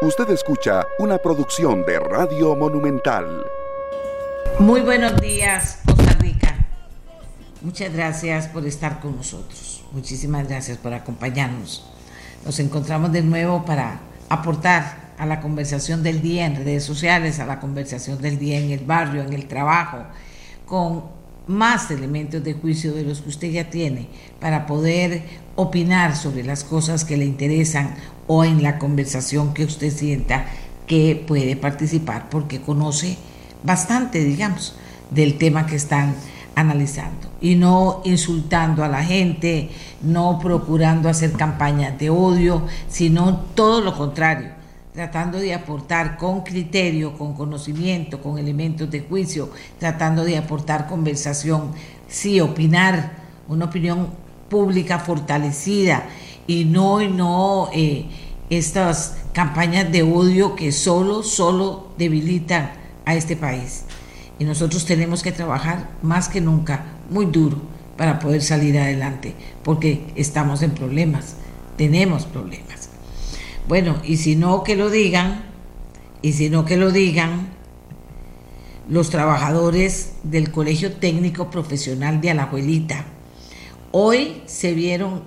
Usted escucha una producción de Radio Monumental. Muy buenos días, Costa Rica. Muchas gracias por estar con nosotros. Muchísimas gracias por acompañarnos. Nos encontramos de nuevo para aportar a la conversación del día en redes sociales, a la conversación del día en el barrio, en el trabajo, con más elementos de juicio de los que usted ya tiene para poder opinar sobre las cosas que le interesan o en la conversación que usted sienta que puede participar porque conoce bastante, digamos, del tema que están analizando. Y no insultando a la gente, no procurando hacer campañas de odio, sino todo lo contrario, tratando de aportar con criterio, con conocimiento, con elementos de juicio, tratando de aportar conversación, sí, opinar, una opinión pública fortalecida y no, y no eh, estas campañas de odio que solo, solo debilitan a este país. Y nosotros tenemos que trabajar más que nunca, muy duro, para poder salir adelante, porque estamos en problemas, tenemos problemas. Bueno, y si no que lo digan, y si no que lo digan los trabajadores del Colegio Técnico Profesional de Alajuelita, hoy se vieron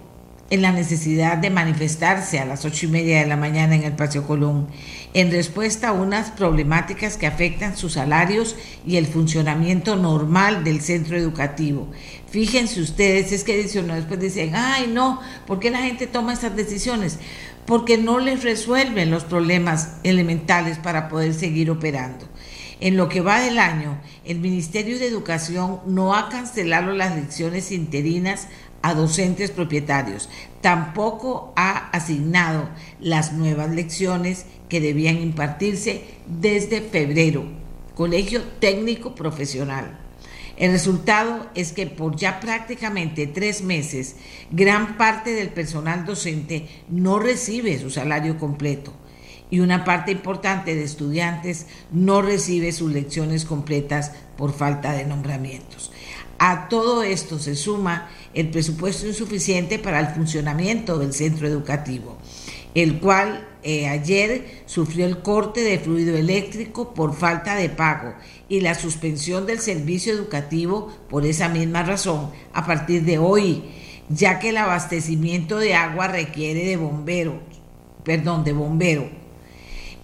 en la necesidad de manifestarse a las ocho y media de la mañana en el Paseo Colón, en respuesta a unas problemáticas que afectan sus salarios y el funcionamiento normal del centro educativo. Fíjense ustedes, es que después dicen, ay no, ¿por qué la gente toma estas decisiones? Porque no les resuelven los problemas elementales para poder seguir operando. En lo que va del año, el Ministerio de Educación no ha cancelado las lecciones interinas a docentes propietarios. Tampoco ha asignado las nuevas lecciones que debían impartirse desde febrero. Colegio Técnico Profesional. El resultado es que por ya prácticamente tres meses, gran parte del personal docente no recibe su salario completo y una parte importante de estudiantes no recibe sus lecciones completas por falta de nombramientos. A todo esto se suma el presupuesto insuficiente para el funcionamiento del centro educativo, el cual eh, ayer sufrió el corte de fluido eléctrico por falta de pago y la suspensión del servicio educativo por esa misma razón a partir de hoy, ya que el abastecimiento de agua requiere de bombero, perdón, de bombero.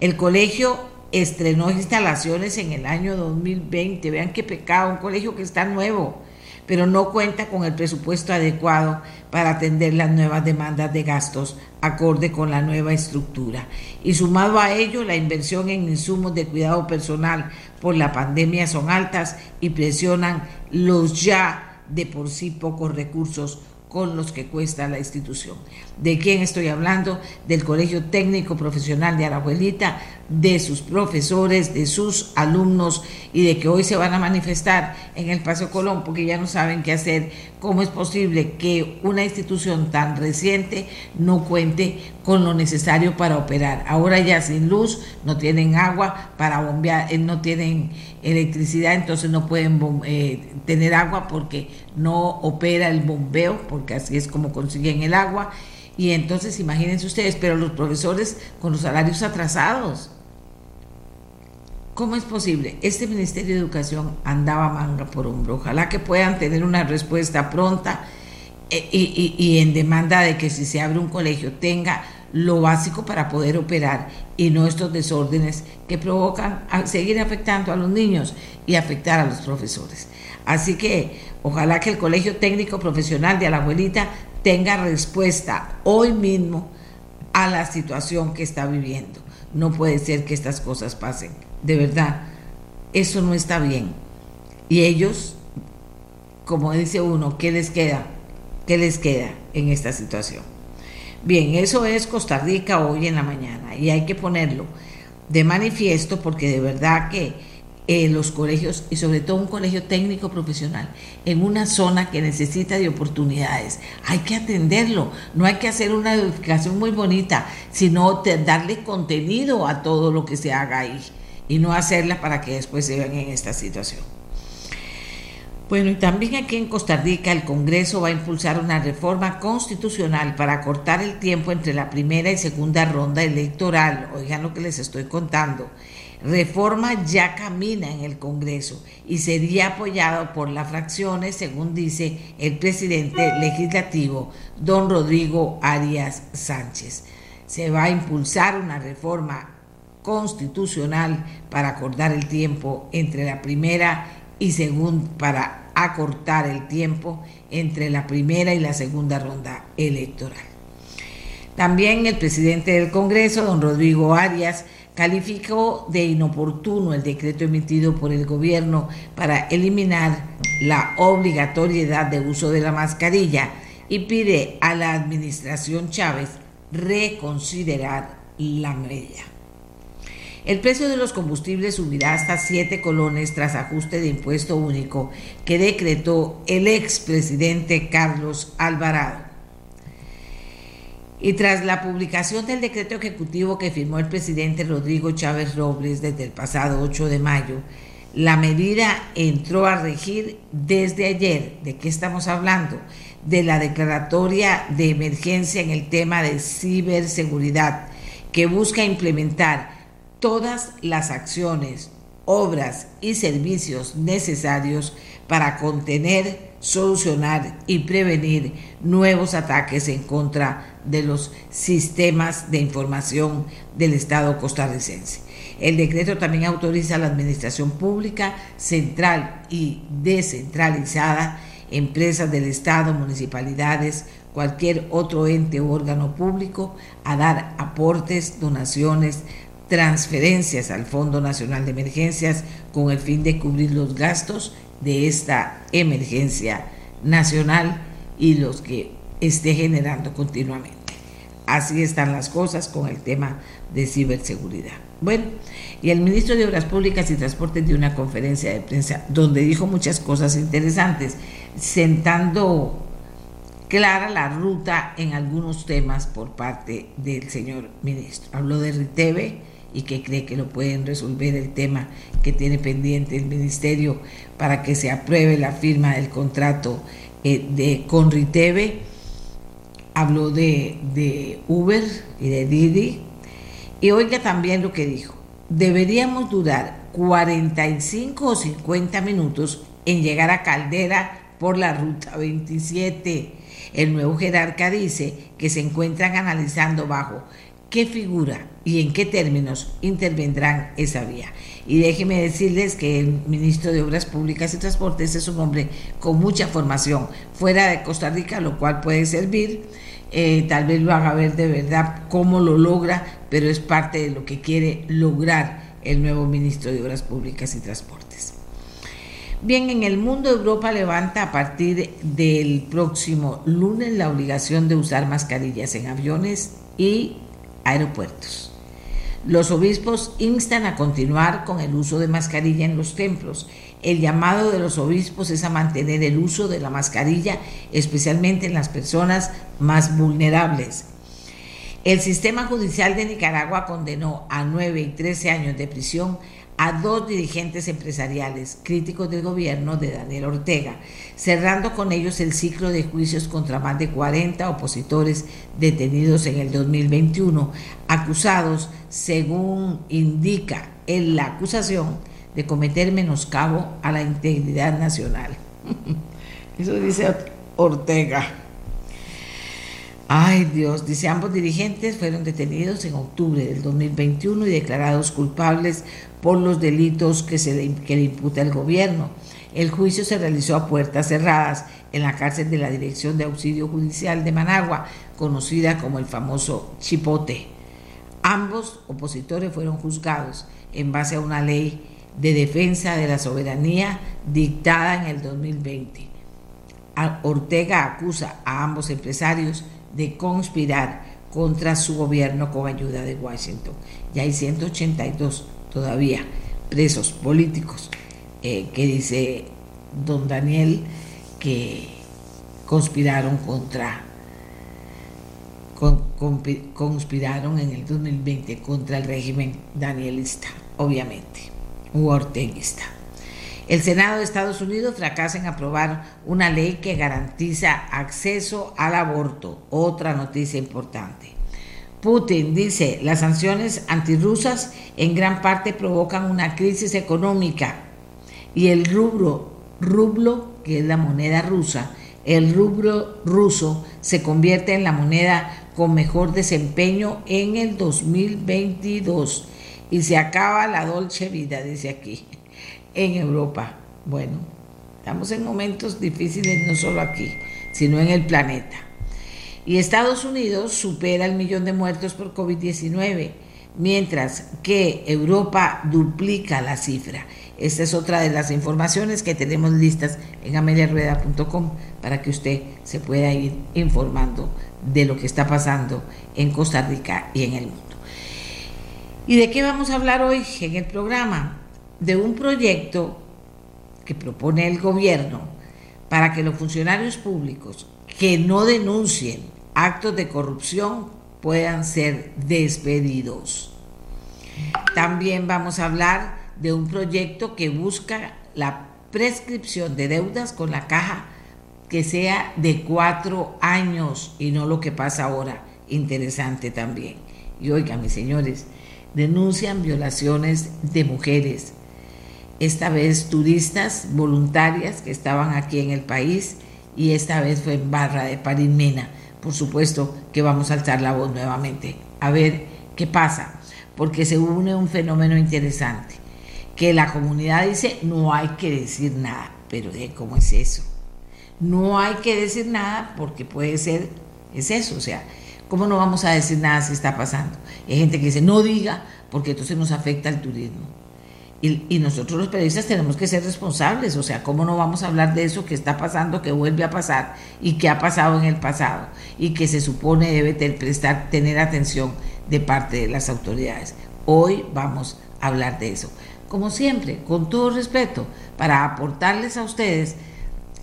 El colegio estrenó instalaciones en el año 2020. Vean qué pecado, un colegio que está nuevo pero no cuenta con el presupuesto adecuado para atender las nuevas demandas de gastos acorde con la nueva estructura. Y sumado a ello, la inversión en insumos de cuidado personal por la pandemia son altas y presionan los ya de por sí pocos recursos con los que cuesta la institución. ¿De quién estoy hablando? Del Colegio Técnico Profesional de Arajuelita, de sus profesores, de sus alumnos y de que hoy se van a manifestar en el Paseo Colón porque ya no saben qué hacer. ¿Cómo es posible que una institución tan reciente no cuente con lo necesario para operar? Ahora ya sin luz, no tienen agua para bombear, eh, no tienen electricidad, entonces no pueden eh, tener agua porque no opera el bombeo, porque así es como consiguen el agua. Y entonces imagínense ustedes, pero los profesores con los salarios atrasados ¿Cómo es posible? Este Ministerio de Educación andaba manga por hombro. Ojalá que puedan tener una respuesta pronta eh, y, en demanda de que si se abre un colegio tenga lo básico para poder operar y no estos desórdenes que provocan seguir afectando a los niños y afectar a los profesores. Así que ojalá que el Colegio Técnico Profesional de Alajuelita tenga respuesta hoy mismo a la situación que está viviendo. No puede ser que estas cosas pasen de verdad, eso no está bien. Y ellos, como dice uno, ¿qué les queda? ¿Qué les queda en esta situación? Bien, eso es Costa Rica hoy en la mañana y hay que ponerlo de manifiesto porque de verdad que eh, los colegios y sobre todo un colegio técnico profesional en una zona que necesita de oportunidades. Hay que atenderlo, no hay que hacer una educación muy bonita, sino darle contenido a todo lo que se haga ahí y no hacerla para que después se vean en esta situación. Bueno, y también aquí en Costa Rica el Congreso va a impulsar una reforma constitucional para cortar el tiempo entre la primera y segunda ronda electoral. Oigan lo que les estoy contando. Reforma ya camina en el Congreso y sería apoyado por las fracciones, según dice el presidente legislativo, don Rodrigo Arias Sánchez. Se va a impulsar una reforma constitucional para acordar el tiempo entre la primera y segunda, para acortar el tiempo entre la primera y la segunda ronda electoral. También el presidente del Congreso, don Rodrigo Arias, calificó de inoportuno el decreto emitido por el gobierno para eliminar la obligatoriedad de uso de la mascarilla y pide a la administración Chávez reconsiderar la medida. El precio de los combustibles subirá hasta 7 colones tras ajuste de impuesto único que decretó el expresidente Carlos Alvarado. Y tras la publicación del decreto ejecutivo que firmó el presidente Rodrigo Chávez Robles desde el pasado 8 de mayo, la medida entró a regir desde ayer. ¿De qué estamos hablando? De la declaratoria de emergencia en el tema de ciberseguridad, que busca implementar todas las acciones, obras y servicios necesarios para contener, solucionar y prevenir nuevos ataques en contra de los sistemas de información del Estado costarricense. El decreto también autoriza a la administración pública central y descentralizada, empresas del Estado, municipalidades, cualquier otro ente o órgano público a dar aportes, donaciones, transferencias al Fondo Nacional de Emergencias con el fin de cubrir los gastos de esta emergencia nacional y los que esté generando continuamente. Así están las cosas con el tema de ciberseguridad. Bueno, y el ministro de Obras Públicas y Transportes dio una conferencia de prensa donde dijo muchas cosas interesantes, sentando clara la ruta en algunos temas por parte del señor ministro. Habló de Riteve, y que cree que lo pueden resolver el tema que tiene pendiente el ministerio para que se apruebe la firma del contrato eh, de con Riteve. Habló de, de Uber y de Didi. Y oiga también lo que dijo. Deberíamos durar 45 o 50 minutos en llegar a Caldera por la ruta 27. El nuevo jerarca dice que se encuentran analizando bajo qué figura y en qué términos intervendrán esa vía. Y déjeme decirles que el ministro de Obras Públicas y Transportes es un hombre con mucha formación fuera de Costa Rica, lo cual puede servir. Eh, tal vez lo haga ver de verdad cómo lo logra, pero es parte de lo que quiere lograr el nuevo ministro de Obras Públicas y Transportes. Bien, en el mundo Europa levanta a partir del próximo lunes la obligación de usar mascarillas en aviones y aeropuertos. Los obispos instan a continuar con el uso de mascarilla en los templos. El llamado de los obispos es a mantener el uso de la mascarilla, especialmente en las personas más vulnerables. El sistema judicial de Nicaragua condenó a 9 y 13 años de prisión a dos dirigentes empresariales críticos del gobierno de Daniel Ortega, cerrando con ellos el ciclo de juicios contra más de 40 opositores detenidos en el 2021, acusados, según indica en la acusación, de cometer menoscabo a la integridad nacional. Eso dice Ortega. Ay Dios, dice, ambos dirigentes fueron detenidos en octubre del 2021 y declarados culpables por los delitos que, se le, imputa el gobierno. El juicio se realizó a puertas cerradas en la cárcel de la Dirección de Auxilio Judicial de Managua, conocida como el famoso Chipote. Ambos opositores fueron juzgados en base a una ley de defensa de la soberanía dictada en el 2020. Ortega acusa a ambos empresarios de conspirar contra su gobierno con ayuda de Washington. Ya hay 182 todavía presos políticos eh, que dice don Daniel que conspiraron contra conspiraron en el 2020 contra el régimen danielista, obviamente, u orteguista. El Senado de Estados Unidos fracasa en aprobar una ley que garantiza acceso al aborto. Otra noticia importante. Putin dice, las sanciones antirrusas en gran parte provocan una crisis económica y el rubro, rublo, que es la moneda rusa, el rubro ruso se convierte en la moneda con mejor desempeño en el 2022 y se acaba la dolce vida, dice aquí, en Europa. Bueno, estamos en momentos difíciles no solo aquí, sino en el planeta. Y Estados Unidos supera el millón de muertos por COVID-19, mientras que Europa duplica la cifra. Esta es otra de las informaciones que tenemos listas en ameliarueda.com para que usted se pueda ir informando de lo que está pasando en Costa Rica y en el mundo. ¿Y de qué vamos a hablar hoy en el programa? De un proyecto que propone el gobierno para que los funcionarios públicos que no denuncien actos de corrupción puedan ser despedidos. También vamos a hablar de un proyecto que busca la prescripción de deudas con la caja que sea de cuatro años y no lo que pasa ahora. Interesante también. Y oigan, mis señores, denuncian violaciones de mujeres, esta vez turistas voluntarias que estaban aquí en el país y esta vez fue en Barra de Parimena. Por supuesto que vamos a alzar la voz nuevamente a ver qué pasa, porque se une un fenómeno interesante, que la comunidad dice no hay que decir nada, pero ¿cómo es eso? No hay que decir nada porque puede ser, es eso, o sea, ¿Cómo no vamos a decir nada si está pasando? Hay gente que dice, no diga, porque entonces nos afecta el turismo. Y, nosotros los periodistas tenemos que ser responsables, o sea, ¿cómo no vamos a hablar de eso que está pasando, que vuelve a pasar y que ha pasado en el pasado y que se supone debe prestar, tener atención de parte de las autoridades? Hoy vamos a hablar de eso. Como siempre, con todo respeto, para aportarles a ustedes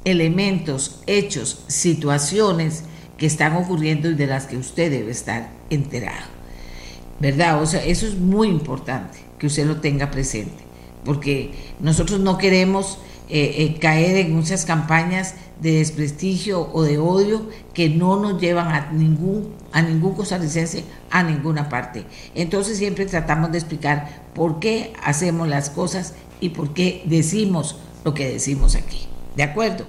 elementos, hechos, situaciones, que están ocurriendo y de las que usted debe estar enterado. ¿Verdad? O sea, eso es muy importante que usted lo tenga presente, porque nosotros no queremos eh, eh, caer en muchas campañas de desprestigio o de odio que no nos llevan a ningún, a ningún costarricense a ninguna parte. Entonces siempre tratamos de explicar por qué hacemos las cosas y por qué decimos lo que decimos aquí. ¿De acuerdo?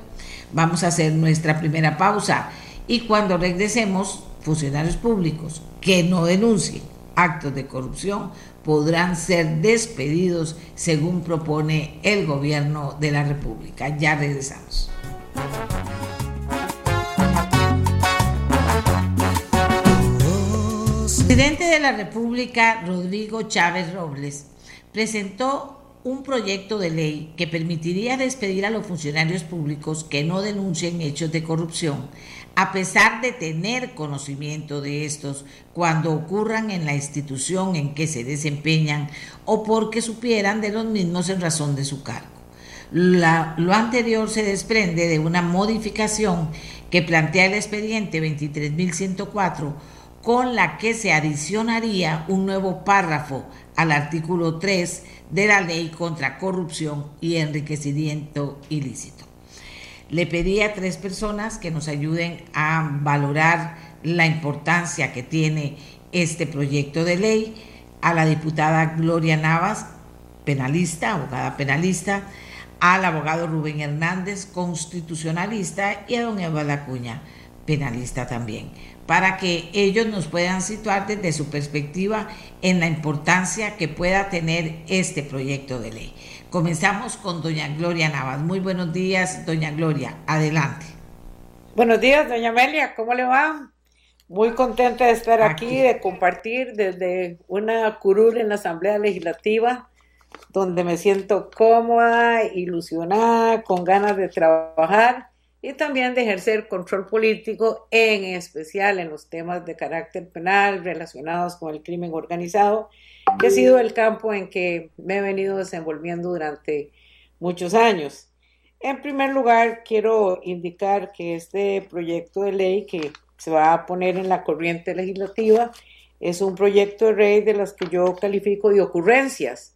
Vamos a hacer nuestra primera pausa y cuando regresemos, funcionarios públicos que no denuncien actos de corrupción podrán ser despedidos según propone el gobierno de la República. Ya regresamos. El presidente de la República, Rodrigo Chávez Robles, presentó un proyecto de ley que permitiría despedir a los funcionarios públicos que no denuncien hechos de corrupción a pesar de tener conocimiento de estos cuando ocurran en la institución en que se desempeñan o porque supieran de los mismos en razón de su cargo. lo anterior se desprende de una modificación que plantea el expediente 23.104 con la que se adicionaría un nuevo párrafo al artículo 3 de la ley contra corrupción y enriquecimiento ilícito. Le pedí a tres personas que nos ayuden a valorar la importancia que tiene este proyecto de ley, a la diputada Gloria Navas, penalista, abogada penalista, al abogado Rubén Hernández, constitucionalista, y a don Eva Lacuña, penalista también, para que ellos nos puedan situar desde su perspectiva en la importancia que pueda tener este proyecto de ley. Comenzamos con doña Gloria Navas. Muy buenos días, doña Gloria. Adelante. Buenos días, doña Amelia. ¿Cómo le va? Muy contenta de estar aquí, de compartir desde una curul en la Asamblea Legislativa, donde me siento cómoda, ilusionada, con ganas de trabajar y también de ejercer control político, en especial en los temas de carácter penal relacionados con el crimen organizado que ha sido el campo en que me he venido desenvolviendo durante muchos años. En primer lugar, quiero indicar que este proyecto de ley que se va a poner en la corriente legislativa es un proyecto de ley de las que yo califico de ocurrencias,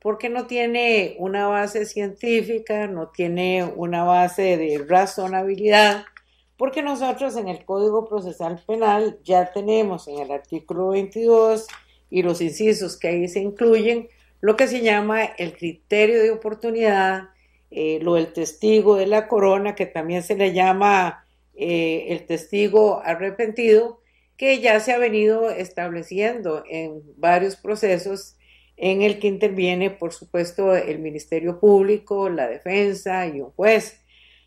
porque no tiene una base científica, no tiene una base de razonabilidad, porque nosotros en el Código Procesal Penal ya tenemos en el artículo 22 y los incisos que ahí se incluyen lo que se llama el criterio de oportunidad, eh, lo del testigo de la corona, que también se le llama eh, el testigo arrepentido, que ya se ha venido estableciendo en varios procesos en el que interviene, por supuesto, el Ministerio Público, la defensa y un juez.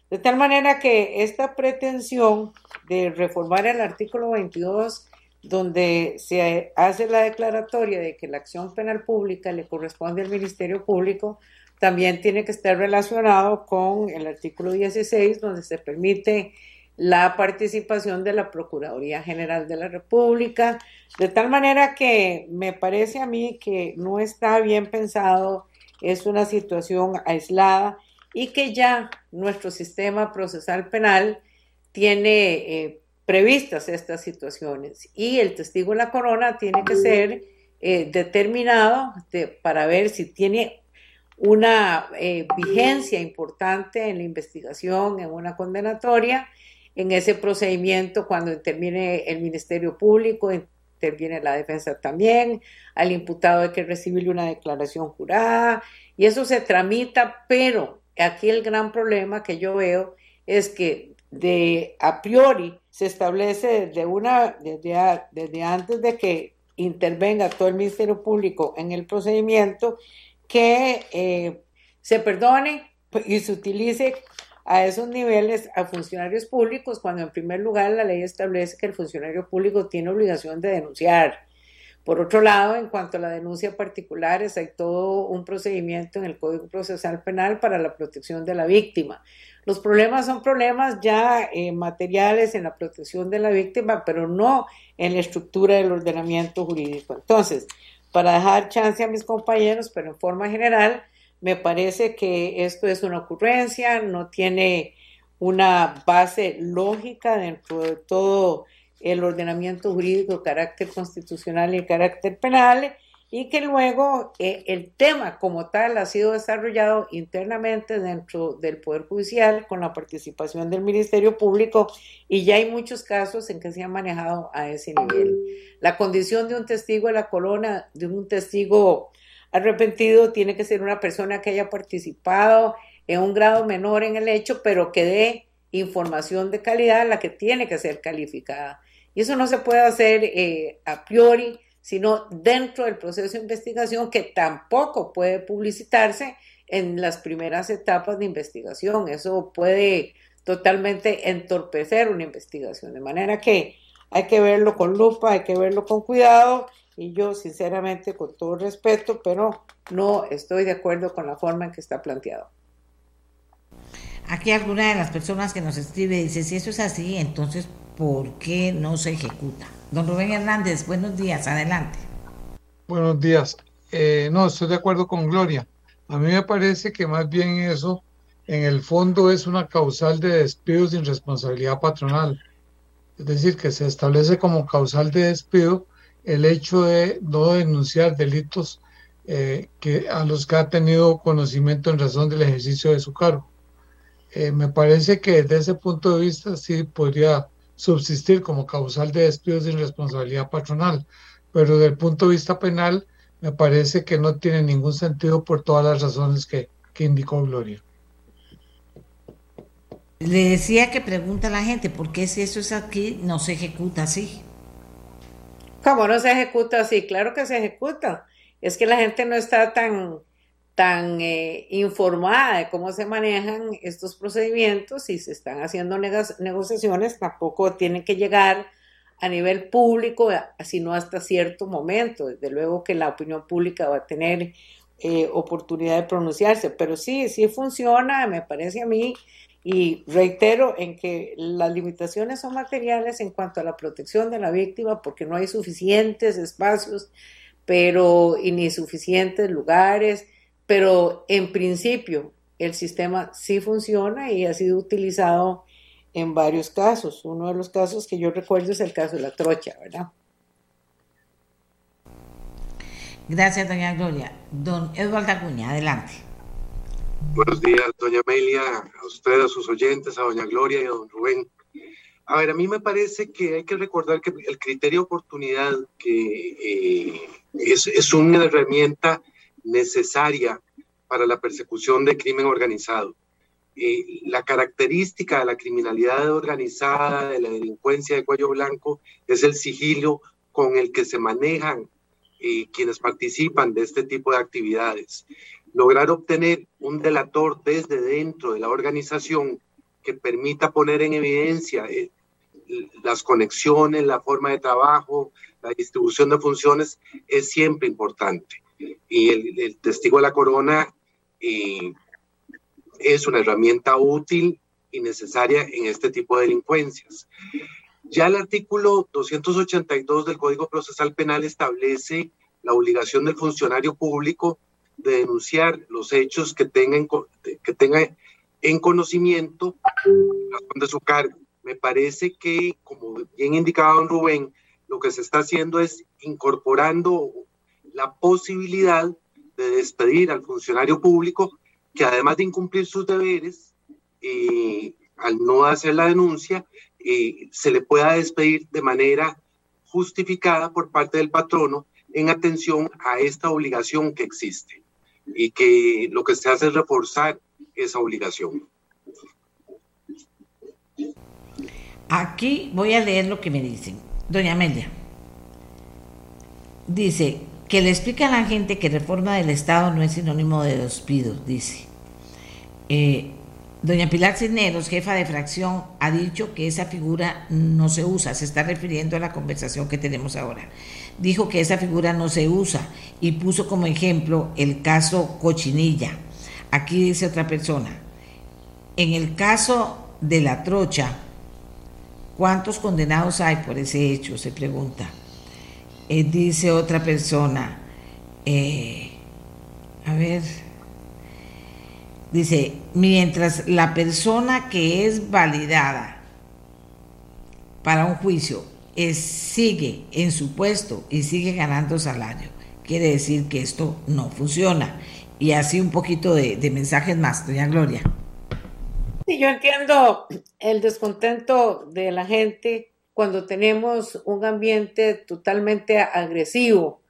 De tal manera que esta pretensión de reformar el artículo 22, donde se hace la declaratoria de que la acción penal pública le corresponde al Ministerio Público, también tiene que estar relacionado con el artículo 16, donde se permite la participación de la Procuraduría General de la República, de tal manera que me parece a mí que no está bien pensado, es una situación aislada y que ya nuestro sistema procesal penal tiene eh, previstas estas situaciones. Y el testigo de la corona tiene que ser eh, determinado para ver si tiene una eh, vigencia importante en la investigación, en una condenatoria en ese procedimiento cuando interviene el Ministerio Público, interviene la defensa también, al imputado hay que recibirle una declaración jurada y eso se tramita, pero aquí el gran problema que yo veo es que de a priori se establece desde, una, desde, antes de que intervenga todo el Ministerio Público en el procedimiento, que eh, se perdone y se utilice a esos niveles a funcionarios públicos cuando en primer lugar la ley establece que el funcionario público tiene obligación de denunciar. Por otro lado, en cuanto a la denuncia particulares, hay todo un procedimiento en el Código Procesal Penal para la protección de la víctima. Los problemas son problemas ya eh, materiales en la protección de la víctima, pero no en la estructura del ordenamiento jurídico. Entonces, para dejar chance a mis compañeros, pero en forma general, me parece que esto es una ocurrencia, no tiene una base lógica dentro de todo el ordenamiento jurídico, carácter constitucional y carácter penal, y que luego eh, el tema como tal ha sido desarrollado internamente dentro del Poder Judicial con la participación del Ministerio Público y ya hay muchos casos en que se ha manejado a ese nivel. La condición de un testigo de la corona, de un testigo arrepentido tiene que ser una persona que haya participado en un grado menor en el hecho, pero que dé información de calidad, la que tiene que ser calificada. Y eso no se puede hacer eh, a priori, sino dentro del proceso de investigación que tampoco puede publicitarse en las primeras etapas de investigación. Eso puede totalmente entorpecer una investigación. De manera que hay que verlo con lupa, hay que verlo con cuidado y yo sinceramente con todo respeto, pero no estoy de acuerdo con la forma en que está planteado. Aquí alguna de las personas que nos escribe dice, si eso es así, entonces, ¿por qué no se ejecuta? Don Rubén Hernández, buenos días, adelante. Buenos días. Eh, no, estoy de acuerdo con Gloria. A mí me parece que más bien eso, en el fondo, es una causal de despido sin responsabilidad patronal. Es decir, que se establece como causal de despido el hecho de no denunciar delitos eh, que, a los que ha tenido conocimiento en razón del ejercicio de su cargo. Eh, me parece que desde ese punto de vista sí podría subsistir como causal de despido sin responsabilidad patronal, pero desde el punto de vista penal me parece que no tiene ningún sentido por todas las razones que, que indicó Gloria. Le decía que pregunta a la gente, ¿por qué si eso es aquí no se ejecuta así? ¿Cómo no se ejecuta así? Claro que se ejecuta. Es que la gente no está tan, tan eh, informada de cómo se manejan estos procedimientos y se están haciendo negociaciones, tampoco tienen que llegar a nivel público, sino hasta cierto momento. Desde luego que la opinión pública va a tener eh, oportunidad de pronunciarse, pero sí, sí funciona, me parece a mí, y reitero en que las limitaciones son materiales en cuanto a la protección de la víctima porque no hay suficientes espacios pero y ni suficientes lugares, pero en principio el sistema sí funciona y ha sido utilizado en varios casos. Uno de los casos que yo recuerdo es el caso de la trocha, ¿verdad? Gracias, doña Gloria. Don Eduardo Acuña, adelante. Buenos días, doña Amelia, a usted, a sus oyentes, a doña Gloria y a don Rubén. A ver, a mí me parece que hay que recordar que el criterio de oportunidad que eh, es, es, una herramienta necesaria para la persecución de crimen organizado. Eh, la característica de la criminalidad organizada, de la delincuencia de cuello blanco, es el sigilo con el que se manejan eh, quienes participan de este tipo de actividades. Lograr obtener un delator desde dentro de la organización que permita poner en evidencia eh, las conexiones, la forma de trabajo, la distribución de funciones, es siempre importante. Y el, testigo de la corona es una herramienta útil y necesaria en este tipo de delincuencias. Ya el artículo 282 del Código Procesal Penal establece la obligación del funcionario público de denunciar los hechos que tengan que tenga en conocimiento de su cargo. Me parece que, como bien indicaba don Rubén, lo que se está haciendo es incorporando la posibilidad de despedir al funcionario público que además de incumplir sus deberes, eh, al no hacer la denuncia, se le pueda despedir de manera justificada por parte del patrono en atención a esta obligación que existe y que lo que se hace es reforzar esa obligación. Aquí voy a leer lo que me dicen. Doña Amelia dice que le explica a la gente que reforma del Estado no es sinónimo de despido, dice. Eh, doña Pilar Cisneros, jefa de fracción, ha dicho que esa figura no se usa, se está refiriendo a la conversación que tenemos ahora. Dijo que esa figura no se usa y puso como ejemplo el caso Cochinilla. Aquí dice otra persona, en el caso de la trocha, ¿cuántos condenados hay por ese hecho? Se pregunta. Eh, dice otra persona, eh, a ver, dice, mientras la persona que es validada para un juicio es, sigue en su puesto y sigue ganando salario, quiere decir que esto no funciona. Y así un poquito de, de mensajes más, doña Gloria. Sí, yo entiendo el descontento de la gente cuando tenemos un ambiente totalmente agresivo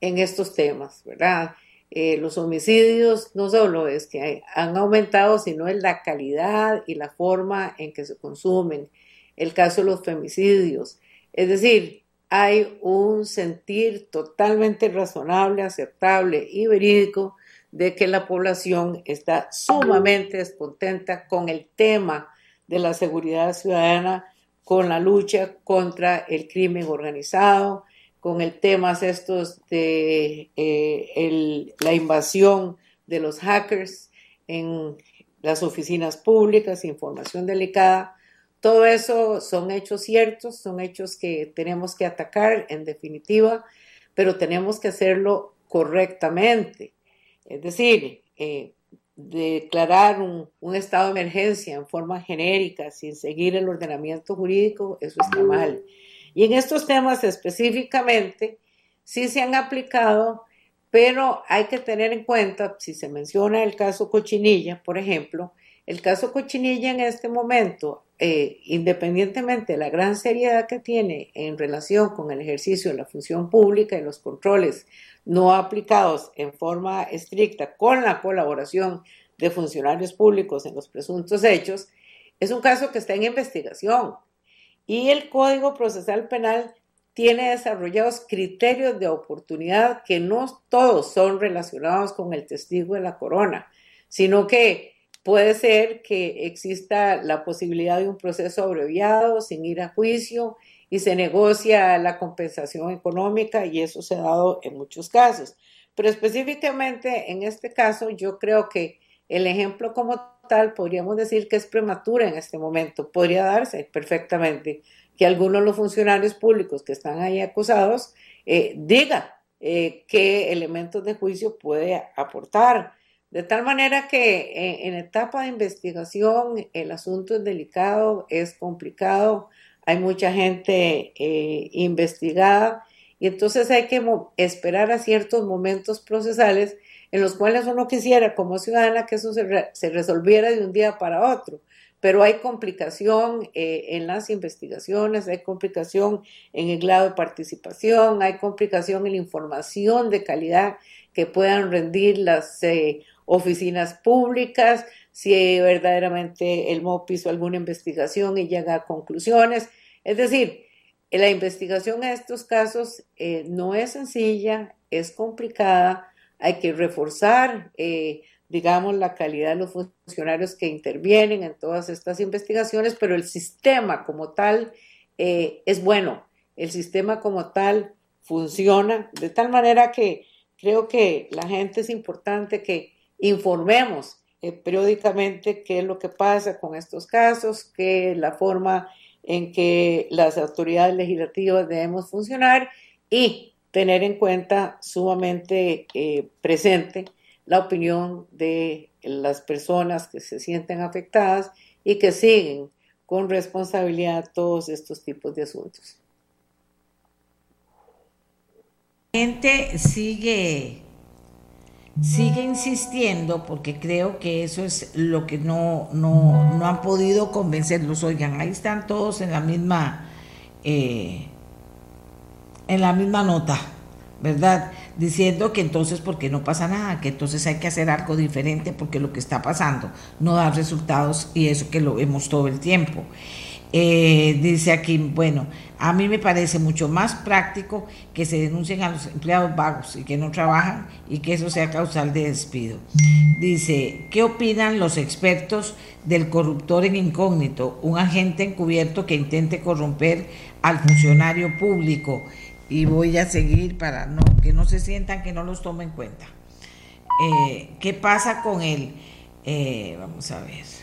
en estos temas, ¿verdad? Eh, los homicidios no solo es que han aumentado, sino en la calidad y la forma en que se consumen. El caso de los femicidios. Es decir, hay un sentir totalmente razonable, aceptable y verídico de que la población está sumamente descontenta con el tema de la seguridad ciudadana, con la lucha contra el crimen organizado, con el tema estos de eh, la invasión de los hackers en las oficinas públicas, información delicada. Todo eso son hechos ciertos, son hechos que tenemos que atacar en definitiva, pero tenemos que hacerlo correctamente. Es decir, eh, declarar un, un, estado de emergencia en forma genérica sin seguir el ordenamiento jurídico, eso está mal. Y en estos temas específicamente, sí se han aplicado, pero hay que tener en cuenta, si se menciona el caso Cochinilla, por ejemplo, el caso Cochinilla en este momento, eh, independientemente de la gran seriedad que tiene en relación con el ejercicio de la función pública y los controles no aplicados en forma estricta con la colaboración de funcionarios públicos en los presuntos hechos, es un caso que está en investigación. Y el Código Procesal Penal tiene desarrollados criterios de oportunidad que no todos son relacionados con el testigo de la corona, sino que Puede ser que exista la posibilidad de un proceso abreviado sin ir a juicio y se negocia la compensación económica y eso se ha dado en muchos casos. Pero específicamente en este caso yo creo que el ejemplo como tal podríamos decir que es prematura en este momento. Podría darse perfectamente que algunos de los funcionarios públicos que están ahí acusados eh, digan eh, qué elementos de juicio puede aportar de tal manera que en, etapa de investigación el asunto es delicado, es complicado, hay mucha gente eh, investigada y entonces hay que esperar a ciertos momentos procesales en los cuales uno quisiera como ciudadana que eso se, resolviera de un día para otro, pero hay complicación eh, en las investigaciones, hay complicación en el grado de participación, hay complicación en la información de calidad que puedan rendir las eh, oficinas públicas, si verdaderamente el MOP hizo alguna investigación y llega a conclusiones. Es decir, la investigación en estos casos eh, no es sencilla, es complicada, hay que reforzar, eh, digamos, la calidad de los funcionarios que intervienen en todas estas investigaciones, pero el sistema como tal eh, es bueno, el sistema como tal funciona, de tal manera que creo que la gente es importante que informemos periódicamente qué es lo que pasa con estos casos, qué es la forma en que las autoridades legislativas debemos funcionar y tener en cuenta sumamente eh, presente la opinión de las personas que se sienten afectadas y que siguen con responsabilidad todos estos tipos de asuntos. La gente sigue sigue insistiendo porque creo que eso es lo que no, no, no han podido convencerlos. Oigan, ahí están todos en la misma, eh, en la misma nota, ¿verdad? Diciendo que entonces, porque no pasa nada, que entonces hay que hacer algo diferente porque lo que está pasando no da resultados y eso que lo vemos todo el tiempo. Eh, dice aquí, bueno, a mí me parece mucho más práctico que se denuncien a los empleados vagos y que no trabajan y que eso sea causal de despido. Dice, ¿qué opinan los expertos del corruptor en incógnito, un agente encubierto que intente corromper al funcionario público? Y voy a seguir para no, que no se sientan que no los tomen en cuenta. Eh, ¿Qué pasa con él? Eh, vamos a ver.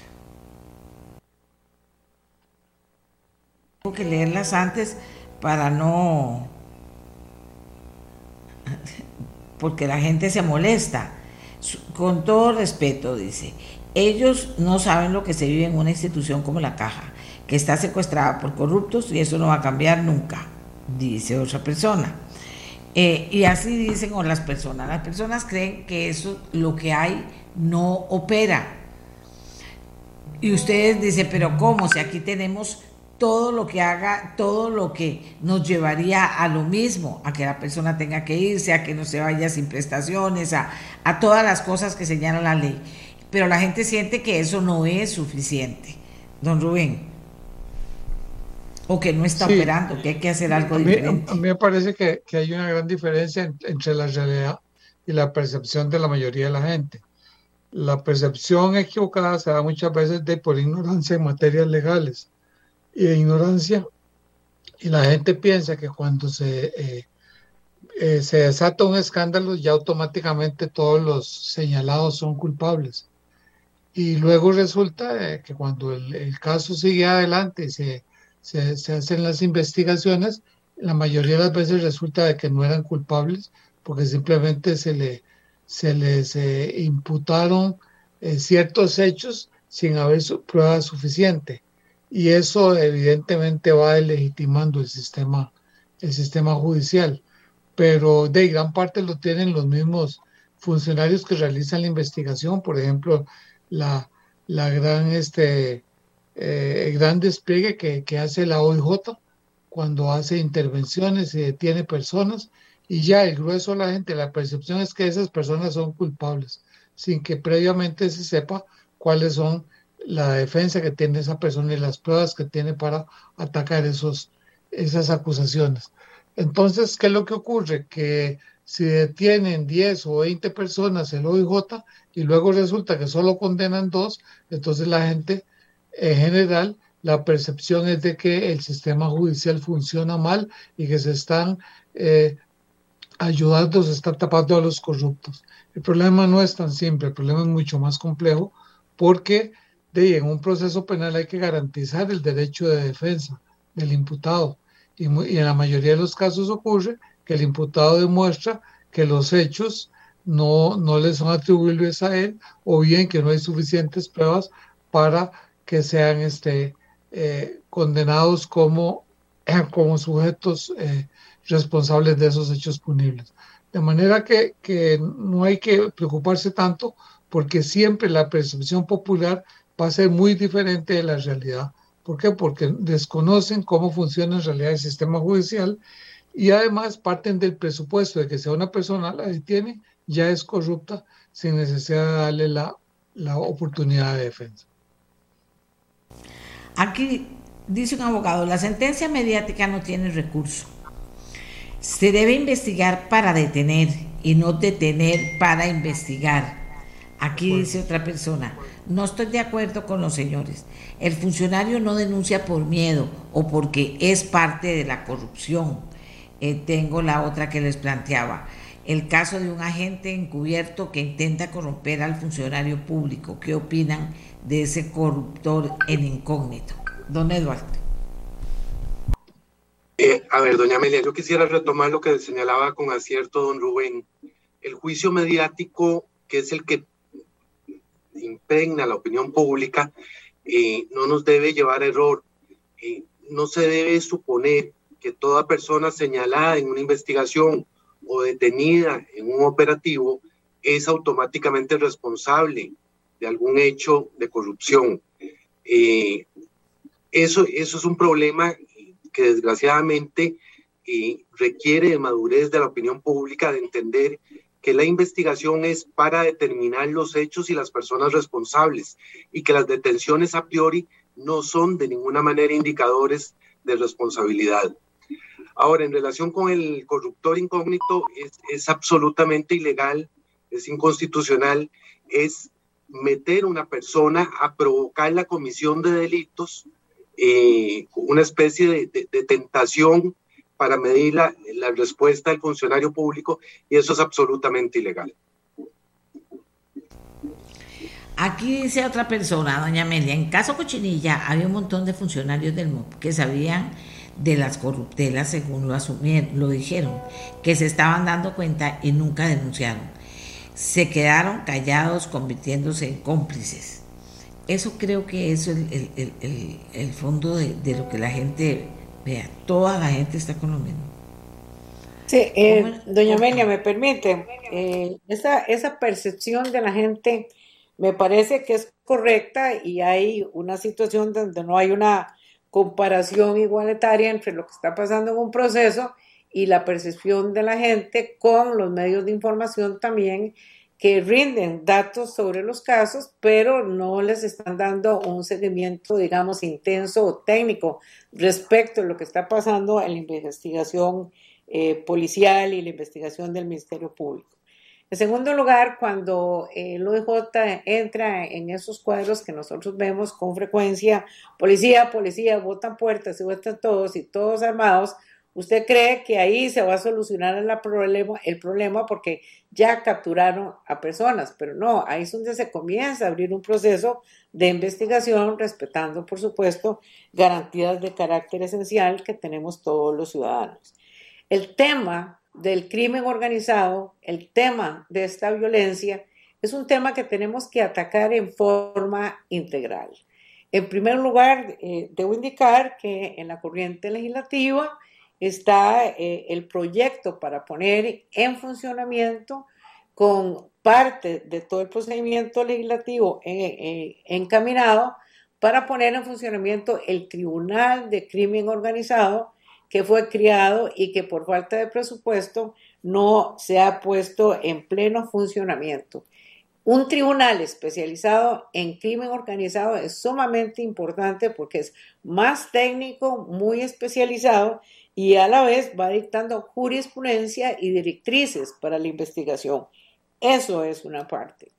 Tengo que leerlas antes para no... porque la gente se molesta. Con todo respeto, dice, ellos no saben lo que se vive en una institución como la caja, que está secuestrada por corruptos y eso no va a cambiar nunca, dice otra persona. Eh, y así dicen o las personas. Las personas creen que eso, lo que hay, no opera. Y ustedes dicen, pero ¿cómo? Si aquí tenemos todo lo que haga, todo lo que nos llevaría a lo mismo, a que la persona tenga que irse, a que no se vaya sin prestaciones, a, todas las cosas que señala la ley. Pero la gente siente que eso no es suficiente. Don Rubén. O que no está operando, que hay que hacer algo diferente. A mí me parece que, hay una gran diferencia entre la realidad y la percepción de la mayoría de la gente. La percepción equivocada se da muchas veces de por ignorancia en materias legales y de ignorancia. Y la gente piensa que cuando se, eh, eh, se desata un escándalo, ya automáticamente todos los señalados son culpables. Y luego resulta eh, que cuando el, caso sigue adelante y se, se, se, hacen las investigaciones, la mayoría de las veces resulta de que no eran culpables porque simplemente se, le, se les imputaron ciertos hechos sin haber prueba suficiente y eso evidentemente va legitimando el sistema, el sistema judicial, pero de gran parte lo tienen los mismos funcionarios que realizan la investigación, por ejemplo, la, la gran, este, eh, gran despliegue que, que hace la OIJ cuando hace intervenciones y detiene personas, y ya el grueso de la gente, la percepción es que esas personas son culpables, sin que previamente se sepa cuáles son la defensa que tiene esa persona y las pruebas que tiene para atacar esos, esas acusaciones. Entonces, ¿qué es lo que ocurre? Que si detienen 10 o 20 personas el OIJ y luego resulta que solo condenan dos, entonces la gente en general, la percepción es de que el sistema judicial funciona mal y que se están eh, ayudando, se están tapando a los corruptos. El problema no es tan simple, el problema es mucho más complejo porque de en un proceso penal hay que garantizar el derecho de defensa del imputado. Y, en la mayoría de los casos ocurre que el imputado demuestra que los hechos no, no le son atribuibles a él o bien que no hay suficientes pruebas para que sean este, eh, condenados como, como sujetos eh, responsables de esos hechos punibles. De manera que, que no hay que preocuparse tanto porque siempre la percepción popular va a ser muy diferente de la realidad. ¿Por qué? Porque desconocen cómo funciona en realidad el sistema judicial y además parten del presupuesto de que sea una persona la que tiene ya es corrupta sin necesidad de darle la, la oportunidad de defensa. Aquí dice un abogado, la sentencia mediática no tiene recurso. Se debe investigar para detener y no detener para investigar. Aquí dice otra persona, no estoy de acuerdo con los señores. El funcionario no denuncia por miedo o porque es parte de la corrupción. Eh, tengo la otra que les planteaba. El caso de un agente encubierto que intenta corromper al funcionario público. ¿Qué opinan de ese corruptor en incógnito? Don Eduardo. Eh, a ver, doña Amelia, yo quisiera retomar lo que señalaba con acierto don Rubén. El juicio mediático, que es el que impregna la opinión pública, eh, no nos debe llevar a error. Eh, no se debe suponer que toda persona señalada en una investigación o detenida en un operativo es automáticamente responsable de algún hecho de corrupción. Eh, eso, eso es un problema que desgraciadamente requiere de madurez de la opinión pública, de entender que la investigación es para determinar los hechos y las personas responsables y que las detenciones a priori no son de ninguna manera indicadores de responsabilidad. Ahora, en relación con el corruptor incógnito, es, absolutamente ilegal, es inconstitucional, es meter una persona a provocar la comisión de delitos, eh, una especie de tentación para medir la, respuesta del funcionario público y eso es absolutamente ilegal. Aquí dice otra persona, doña Amelia, en caso Cochinilla había un montón de funcionarios del MOP que sabían de las corruptelas según lo asumieron, lo dijeron, que se estaban dando cuenta y nunca denunciaron. Se quedaron callados convirtiéndose en cómplices. Eso creo que es el, fondo de, de, lo que la gente Vea, toda la gente está con lo mismo. Sí, eh, doña Amelia, me permite, eh, esa, esa percepción de la gente me parece que es correcta y hay una situación donde no hay una comparación igualitaria entre lo que está pasando en un proceso y la percepción de la gente con los medios de información también que rinden datos sobre los casos, pero no les están dando un seguimiento, digamos, intenso o técnico respecto a lo que está pasando en la investigación eh, policial y la investigación del Ministerio Público. En segundo lugar, cuando el OIJ entra en esos cuadros que nosotros vemos con frecuencia, policía, policía, votan puertas y votan todos y todos armados, usted cree que ahí se va a solucionar el problema, porque ya capturaron a personas, pero no, ahí es donde se comienza a abrir un proceso de investigación respetando, por supuesto, garantías de carácter esencial que tenemos todos los ciudadanos. El tema del crimen organizado, el tema de esta violencia, es un tema que tenemos que atacar en forma integral. En primer lugar, eh, debo indicar que en la corriente legislativa, está eh, el proyecto para poner en funcionamiento con parte de todo el procedimiento legislativo eh, eh, encaminado para poner en funcionamiento el Tribunal de Crimen Organizado que fue creado y que por falta de presupuesto no se ha puesto en pleno funcionamiento. Un tribunal especializado en crimen organizado es sumamente importante porque es más técnico, muy especializado y a la vez va dictando jurisprudencia y directrices para la investigación. Eso es una parte.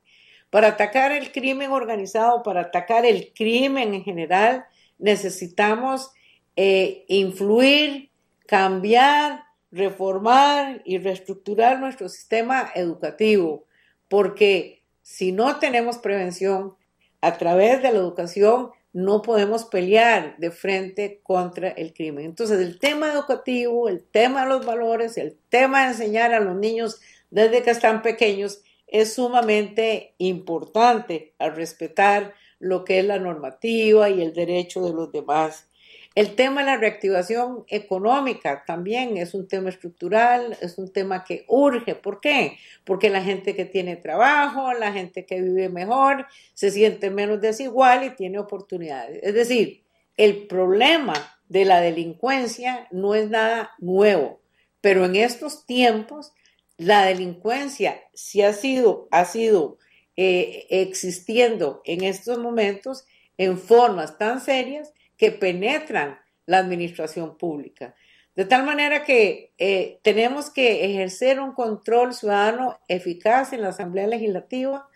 Para atacar el crimen organizado, para atacar el crimen en general, necesitamos eh, influir, cambiar, reformar y reestructurar nuestro sistema educativo, porque si no tenemos prevención a través de la educación, no podemos pelear de frente contra el crimen. Entonces, el tema educativo, el tema de los valores, el tema de enseñar a los niños desde que están pequeños es sumamente importante a respetar lo que es la normativa y el derecho de los demás. El tema de la reactivación económica también es un tema estructural, es un tema que urge. ¿Por qué? Porque la gente que tiene trabajo, la gente que vive mejor, se siente menos desigual y tiene oportunidades. Es decir, el problema de la delincuencia no es nada nuevo, pero en estos tiempos la delincuencia sí ha sido, ha sido eh, existiendo en estos momentos en formas tan serias que penetran la administración pública. De tal manera que eh, tenemos que ejercer un control ciudadano eficaz en la Asamblea Legislativa.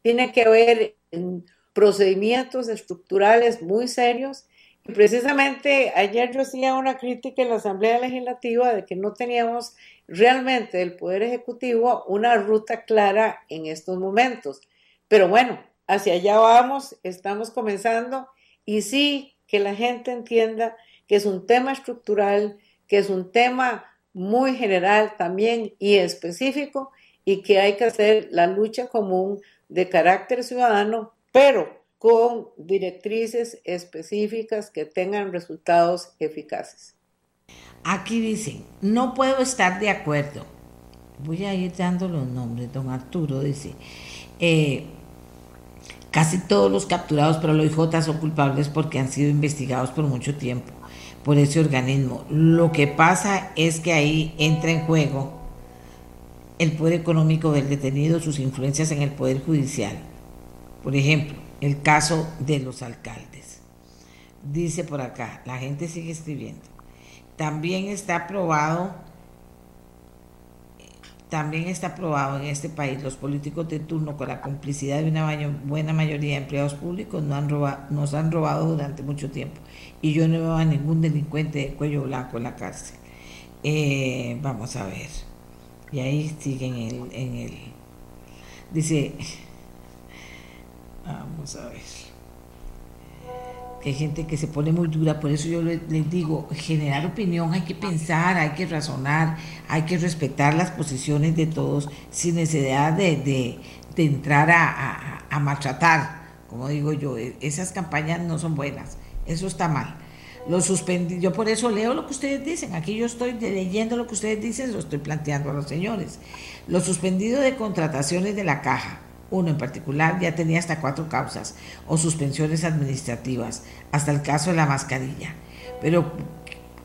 Tiene que haber procedimientos estructurales muy serios. Y precisamente ayer yo hacía una crítica en la Asamblea Legislativa de que no teníamos realmente del Poder Ejecutivo una ruta clara en estos momentos. Pero bueno, hacia allá vamos, estamos comenzando y sí que la gente entienda que es un tema estructural, que es un tema muy general también y específico y que hay que hacer la lucha común de carácter ciudadano, pero con directrices específicas que tengan resultados eficaces. Aquí dicen, no puedo estar de acuerdo. Voy a ir dando los nombres. Don Arturo dice, eh, Casi todos los capturados por el OIJ son culpables porque han sido investigados por mucho tiempo por ese organismo. Lo que pasa es que ahí entra en juego el poder económico del detenido, sus influencias en el poder judicial. Por ejemplo, el caso de los alcaldes. Dice por acá, la gente sigue escribiendo. También está probado también está probado en este país, los políticos de turno, con la complicidad de una buena mayoría de empleados públicos, no han robado, nos han robado durante mucho tiempo. Y yo no veo a ningún delincuente de cuello blanco en la cárcel. Eh, vamos a ver. Y ahí sigue en el, en el. Dice. Vamos a ver que hay gente que se pone muy dura, por eso yo les, digo, generar opinión hay que pensar, hay que razonar, hay que respetar las posiciones de todos sin necesidad de, entrar a, maltratar, como digo yo, e, esas campañas no son buenas, eso está mal. Lo suspendí, yo por eso leo lo que ustedes dicen, aquí yo estoy leyendo lo que ustedes dicen, lo estoy planteando a los señores. Lo suspendido de contrataciones de la caja, uno en particular ya tenía hasta cuatro causas o suspensiones administrativas, hasta el caso de la mascarilla. Pero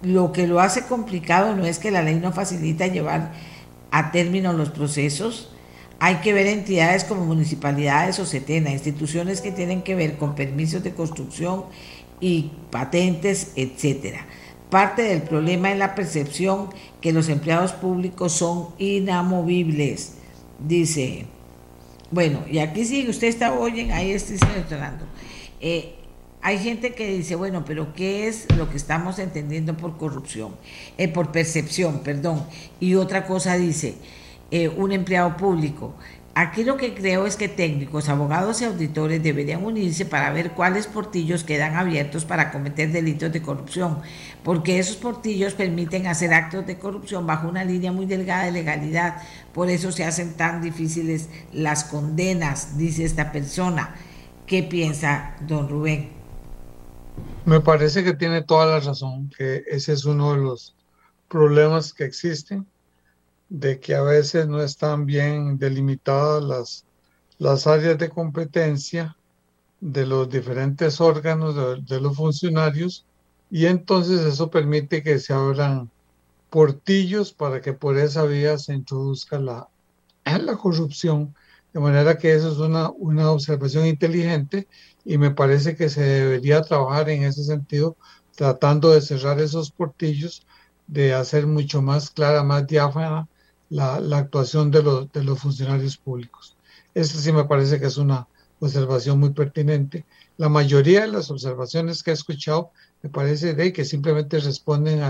lo que lo hace complicado no es que la ley no facilita llevar a término los procesos. Hay que ver entidades como municipalidades o CETENA, instituciones que tienen que ver con permisos de construcción y patentes, etcétera. Parte del problema es la percepción que los empleados públicos son inamovibles, dice bueno, y aquí sí, usted está, oyen, ahí estoy seleccionando. Eh, hay gente que dice, bueno, pero ¿qué es lo que estamos entendiendo por corrupción? Eh, por percepción, perdón. Y otra cosa dice, eh, un empleado público. Aquí lo que creo es que técnicos, abogados y auditores deberían unirse para ver cuáles portillos quedan abiertos para cometer delitos de corrupción, porque esos portillos permiten hacer actos de corrupción bajo una línea muy delgada de legalidad. Por eso se hacen tan difíciles las condenas, dice esta persona. ¿Qué piensa don Rubén? Me parece que tiene toda la razón, que ese es uno de los problemas que existen de que a veces no están bien delimitadas las, las áreas de competencia de los diferentes órganos de, los funcionarios y entonces eso permite que se abran portillos para que por esa vía se introduzca la, la corrupción. De manera que eso es una, una observación inteligente y me parece que se debería trabajar en ese sentido, tratando de cerrar esos portillos, de hacer mucho más clara, más diáfana la, actuación de los, funcionarios públicos. Esta sí me parece que es una observación muy pertinente. La mayoría de las observaciones que he escuchado me parece de que simplemente responden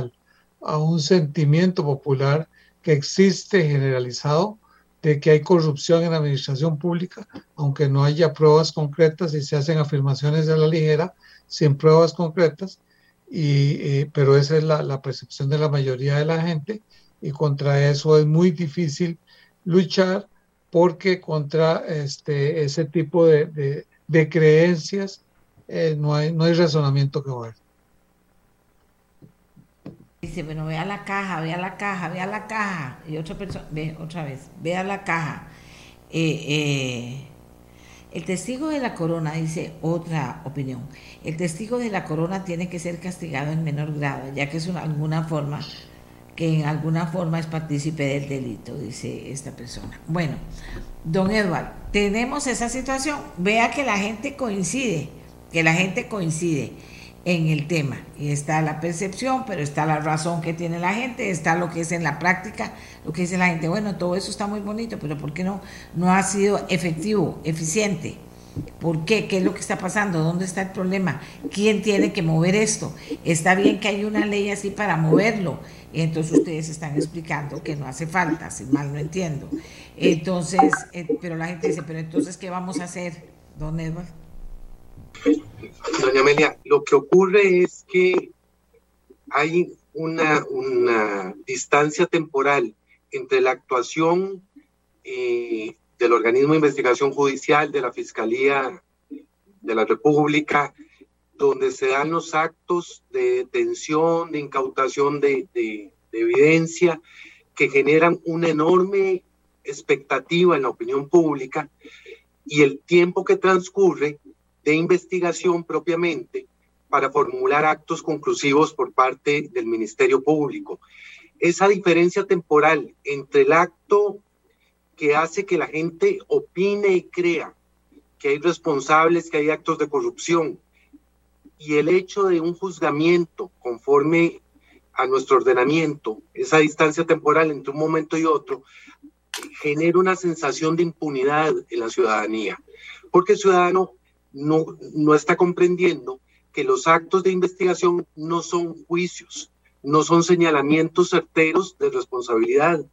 a un sentimiento popular que existe generalizado de que hay corrupción en la administración pública, aunque no haya pruebas concretas y se hacen afirmaciones de la ligera sin pruebas concretas, y, eh, pero esa es la, percepción de la mayoría de la gente y contra eso es muy difícil luchar porque contra este, ese tipo de, de, creencias eh, no, hay, no hay razonamiento que valga. Dice, bueno, vea la caja, vea la caja, vea la caja. Y otra persona, ve otra vez, vea la caja. Eh, eh, el testigo de la corona dice otra opinión. El testigo de la corona tiene que ser castigado en menor grado, ya que es una, alguna forma que en alguna forma es partícipe del delito, dice esta persona. Bueno, don Eduardo, tenemos esa situación. Vea que la gente coincide, que la gente coincide en el tema. Y está la percepción, pero está la razón que tiene la gente, está lo que es en la práctica, lo que dice la gente. Bueno, todo eso está muy bonito, pero ¿por qué no, no ha sido efectivo, eficiente? ¿Por qué? ¿Qué es lo que está pasando? ¿Dónde está el problema? ¿Quién tiene que mover esto? Está bien que hay una ley así para moverlo. Entonces ustedes están explicando que no hace falta, si mal no entiendo. Entonces, eh, pero la gente dice, pero entonces, ¿qué vamos a hacer, don Edward? Doña Amelia, lo que ocurre es que hay una, una distancia temporal entre la actuación eh, del organismo de investigación judicial, de la Fiscalía de la República, donde se dan los actos de detención, de incautación de, de, evidencia, que generan una enorme expectativa en la opinión pública y el tiempo que transcurre de investigación propiamente para formular actos conclusivos por parte del Ministerio Público. Esa diferencia temporal entre el acto que hace que la gente opine y crea que hay responsables, que hay actos de corrupción, y el hecho de un juzgamiento conforme a nuestro ordenamiento, esa distancia temporal entre un momento y otro, genera una sensación de impunidad en la ciudadanía, porque el ciudadano no, no está comprendiendo que los actos de investigación no son juicios, no son señalamientos certeros de responsabilidad,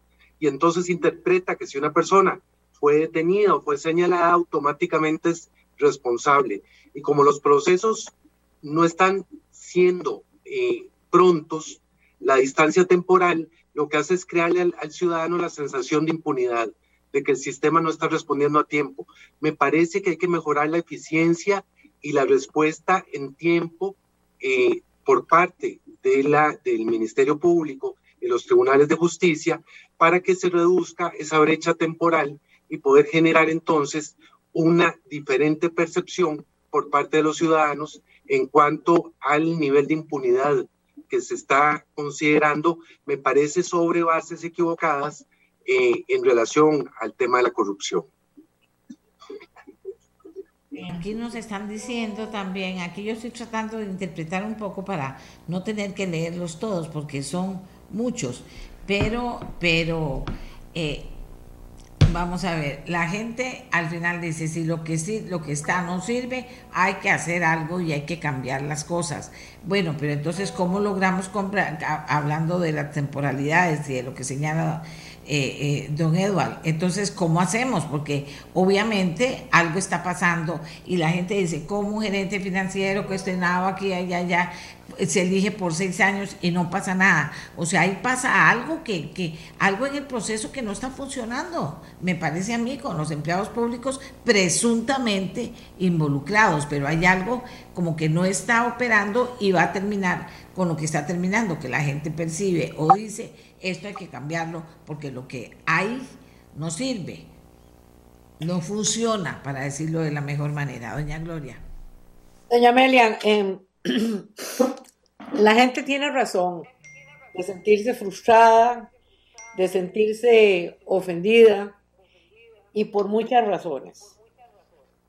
y entonces interpreta que si una persona fue detenida o fue señalada, automáticamente es responsable. Y como los procesos no están siendo eh, prontos, la distancia temporal lo que hace es crearle al, ciudadano la sensación de impunidad, de que el sistema no está respondiendo a tiempo. Me parece que hay que mejorar la eficiencia y la respuesta en tiempo eh, por parte de la, del Ministerio Público y los tribunales de justicia para que se reduzca esa brecha temporal y poder generar entonces una diferente percepción por parte de los ciudadanos en cuanto al nivel de impunidad que se está considerando, me parece sobre bases equivocadas eh, en relación al tema de la corrupción. Aquí nos están diciendo también, aquí yo estoy tratando de interpretar un poco para no tener que leerlos todos, porque son muchos, pero, pero eh, vamos a ver, la gente al final dice, si lo que sí, lo que está no sirve, hay que hacer algo y hay que cambiar las cosas. Bueno, pero entonces, ¿cómo logramos comprar, hablando de las temporalidades y de lo que señala eh, eh, don Eduardo. Entonces, ¿cómo hacemos? Porque obviamente algo está pasando y la gente dice, como un gerente financiero cuestionado aquí, allá, allá, se elige por seis años y no pasa nada. O sea, ahí pasa algo que, que, algo en el proceso que no está funcionando. Me parece a mí con los empleados públicos presuntamente involucrados, pero hay algo como que no está operando y va a terminar con lo que está terminando, que la gente percibe o dice esto hay que cambiarlo porque lo que hay no sirve, no funciona, para decirlo de la mejor manera. Doña Gloria. Doña Amelia, eh, la gente tiene razón de sentirse frustrada, de sentirse ofendida y por muchas razones.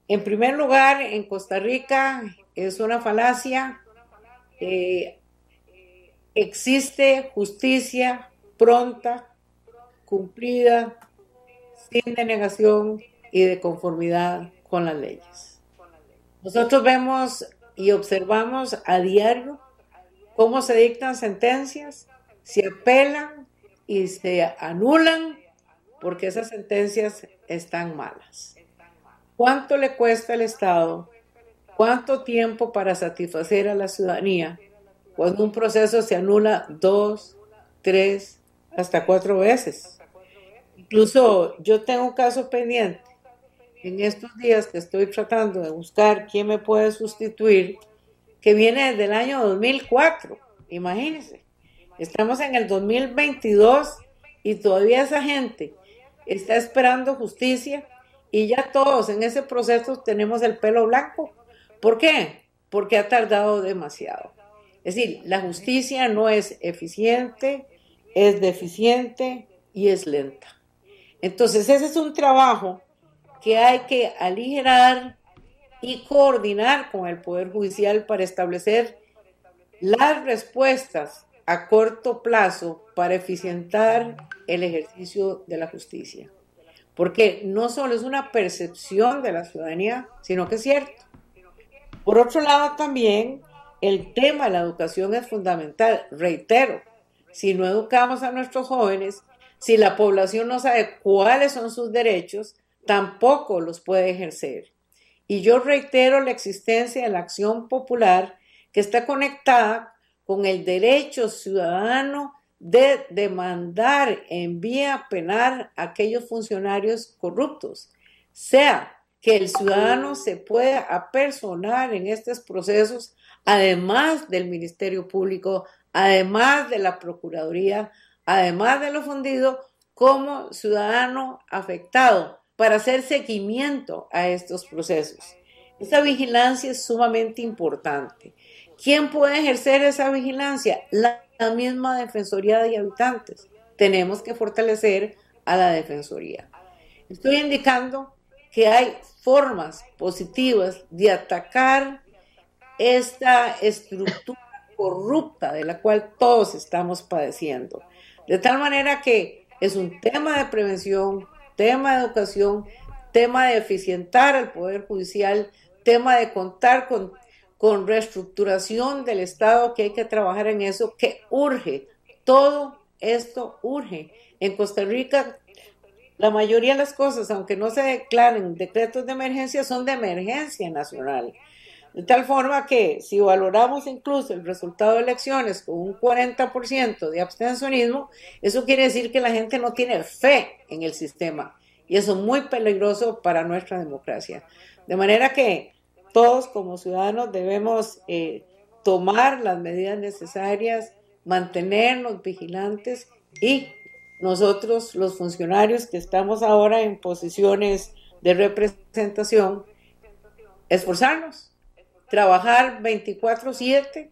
En primer lugar, en Costa Rica es una falacia. Eh, existe justicia pronta, cumplida, sin denegación y de conformidad con las leyes. Nosotros vemos y observamos a diario cómo se dictan sentencias, se apelan y se anulan porque esas sentencias están malas. ¿Cuánto le cuesta al Estado? ¿Cuánto tiempo para satisfacer a la ciudadanía cuando un proceso se anula dos, tres, hasta cuatro veces. Incluso yo tengo un caso pendiente en estos días que estoy tratando de buscar quién me puede sustituir, que viene desde el año 2004, imagínense. Estamos en el 2022 y todavía esa gente está esperando justicia y ya todos en ese proceso tenemos el pelo blanco. ¿Por qué? Porque ha tardado demasiado. Es decir, la justicia no es eficiente, es deficiente y es lenta. Entonces, ese es un trabajo que hay que aligerar y coordinar con el Poder Judicial para establecer las respuestas a corto plazo para eficientar el ejercicio de la justicia. Porque no solo es una percepción de la ciudadanía, sino que es cierto. Por otro lado, también el tema de la educación es fundamental. Reitero, si no educamos a nuestros jóvenes, si la población no sabe cuáles son sus derechos, tampoco los puede ejercer. Y yo reitero la existencia de la acción popular que está conectada con el derecho ciudadano de demandar en vía penal a aquellos funcionarios corruptos, sea que el ciudadano se pueda apersonar en estos procesos, además del Ministerio Público, además de la Procuraduría, además de lo fundido, como ciudadano afectado para hacer seguimiento a estos procesos. Esa vigilancia es sumamente importante. ¿Quién puede ejercer esa vigilancia? La, misma Defensoría de Habitantes. Tenemos que fortalecer a la Defensoría. Estoy indicando que hay formas positivas de atacar esta estructura corrupta de la cual todos estamos padeciendo. De tal manera que es un tema de prevención, tema de educación, tema de eficientar al Poder Judicial, tema de contar con con reestructuración del Estado, que hay que trabajar en eso, que urge. Todo esto urge. En Costa Rica, la mayoría de las cosas, aunque no se declaren decretos de emergencia, son de emergencia nacional. De tal forma que si valoramos incluso el resultado de elecciones con un 40% de abstencionismo, eso quiere decir que la gente no tiene fe en el sistema. Y eso es muy peligroso para nuestra democracia. De manera que todos como ciudadanos debemos eh, tomar las medidas necesarias, mantenernos vigilantes y nosotros los funcionarios que estamos ahora en posiciones de representación, esforzarnos, trabajar 24/7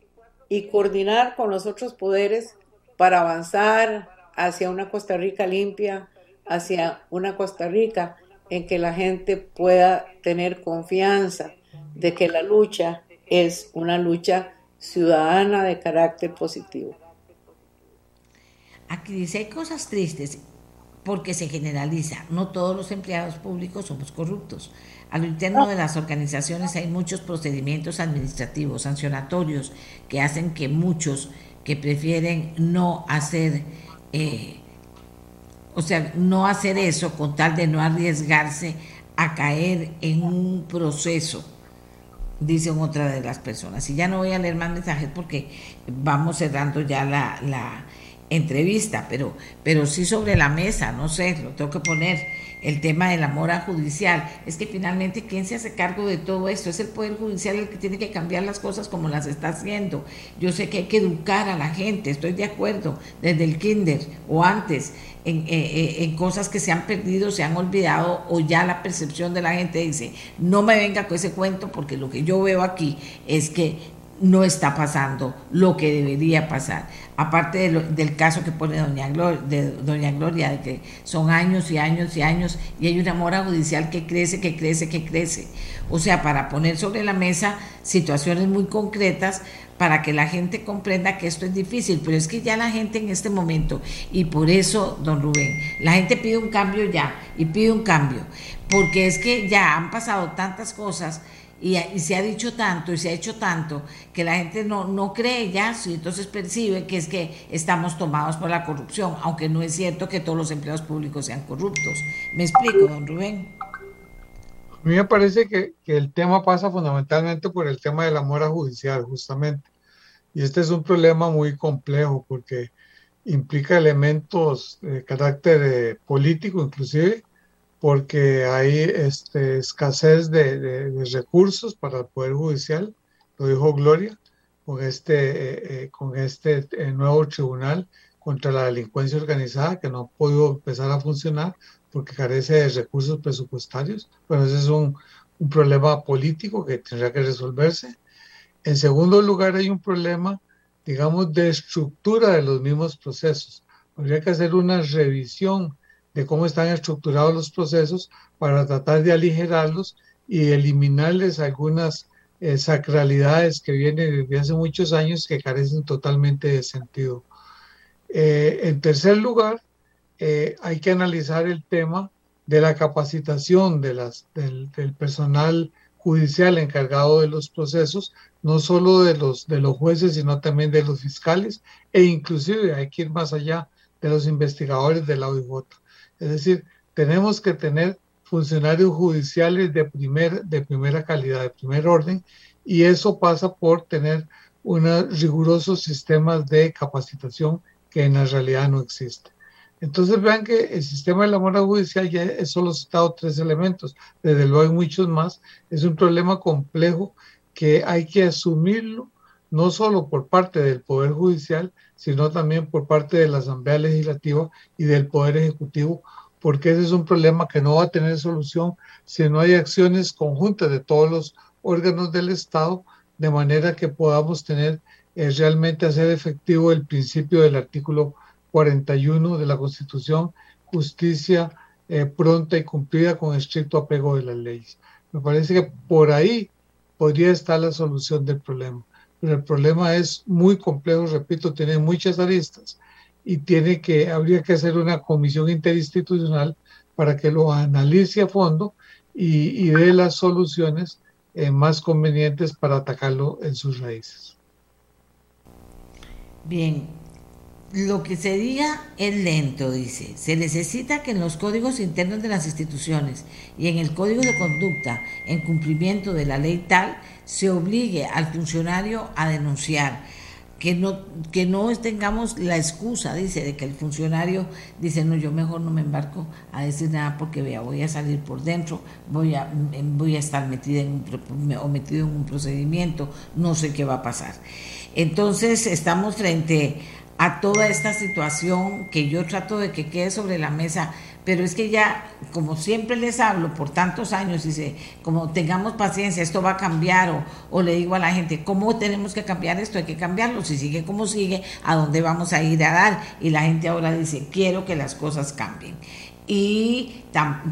y coordinar con los otros poderes para avanzar hacia una Costa Rica limpia, hacia una Costa Rica en que la gente pueda tener confianza de que la lucha es una lucha ciudadana de carácter positivo. Aquí dice, cosas tristes porque se generaliza, no todos los empleados públicos somos corruptos. A lo interno de las organizaciones hay muchos procedimientos administrativos, sancionatorios, que hacen que muchos que prefieren no hacer, eh, o sea, no hacer eso con tal de no arriesgarse a caer en un proceso dicen otra de las personas. Y ya no voy a leer más mensajes porque vamos cerrando ya la, la entrevista, pero, pero sí sobre la mesa, no sé, lo tengo que poner, el tema de la mora judicial. Es que finalmente, ¿quién se hace cargo de todo esto? Es el Poder Judicial el que tiene que cambiar las cosas como las está haciendo. Yo sé que hay que educar a la gente, estoy de acuerdo, desde el kinder o antes, en, eh, eh, en, cosas que se han perdido, se han olvidado o ya la percepción de la gente dice, no me venga con ese cuento porque lo que yo veo aquí es que no está pasando lo que debería pasar. Aparte del caso que pone doña Gloria, de doña Gloria, de que son años y años y años y hay una mora judicial que crece, que crece, que crece. O sea, para poner sobre la mesa situaciones muy concretas para que la gente comprenda que esto es difícil, pero es que ya la gente en este momento, y por eso, don Rubén, la gente pide un cambio ya, y pide un cambio, porque es que ya han pasado tantas cosas y, se ha dicho tanto y se ha hecho tanto que la gente no, no cree ya, y entonces percibe que es que estamos tomados por la corrupción, aunque no es cierto que todos los empleados públicos sean corruptos. ¿Me explico, don Rubén? A mí me parece que, que, el tema pasa fundamentalmente por el tema de la mora judicial, justamente. Y este es un problema muy complejo porque implica elementos de carácter eh, político, inclusive, porque hay este, escasez de, de, recursos para el Poder Judicial, lo dijo Gloria, con este, con este nuevo tribunal contra la delincuencia organizada que no ha podido empezar a funcionar porque carece de recursos presupuestarios. Bueno, ese es un, un problema político que tendrá que resolverse. En segundo lugar, hay un problema, digamos, de estructura de los mismos procesos. Habría que hacer una revisión de cómo están estructurados los procesos para tratar de aligerarlos y eliminarles algunas eh, sacralidades que vienen desde hace muchos años que carecen totalmente de sentido. Eh, en tercer lugar, eh, hay que analizar el tema de la capacitación de las, del, personal judicial encargado de los procesos, no solo de los, de los jueces, sino también de los fiscales e inclusive hay que ir más allá de los investigadores de la OIJ. Es decir, tenemos que tener funcionarios judiciales de, primer, de primera calidad, de primer orden, y eso pasa por tener unos rigurosos sistemas de capacitación que en la realidad no existe. Entonces vean que el sistema de la mora judicial ya solo citado tres elementos, desde luego hay muchos más, es un problema complejo que hay que asumirlo no solo por parte del Poder Judicial, sino también por parte de la Asamblea Legislativa y del Poder Ejecutivo, porque ese es un problema que no va a tener solución si no hay acciones conjuntas de todos los órganos del Estado, de manera que podamos tener es realmente hacer efectivo el principio del artículo 41 de la Constitución, justicia eh, pronta y cumplida con estricto apego de las leyes. Me parece que por ahí podría estar la solución del problema. Pero el problema es muy complejo, repito, tiene muchas aristas y tiene que, habría que hacer una comisión interinstitucional para que lo analice a fondo y, dé las soluciones eh, más convenientes para atacarlo en sus raíces. Bien, lo que se diga es lento, dice. Se necesita que en los códigos internos de las instituciones y en el código de conducta, en cumplimiento de la ley tal, se obligue al funcionario a denunciar. Que no, que no tengamos la excusa, dice, de que el funcionario dice, no, yo mejor no me embarco a decir nada porque vea, voy a salir por dentro, voy a, voy a estar en metido en un procedimiento, no sé qué va a pasar. Entonces estamos frente a toda esta situación que yo trato de que quede sobre la mesa, pero es que ya, como siempre les hablo por tantos años, dice, como tengamos paciencia, esto va a cambiar, o, o, le digo a la gente, ¿cómo tenemos que cambiar esto? Hay que cambiarlo, si sigue como sigue, ¿a dónde vamos a ir a dar? Y la gente ahora dice, quiero que las cosas cambien. Y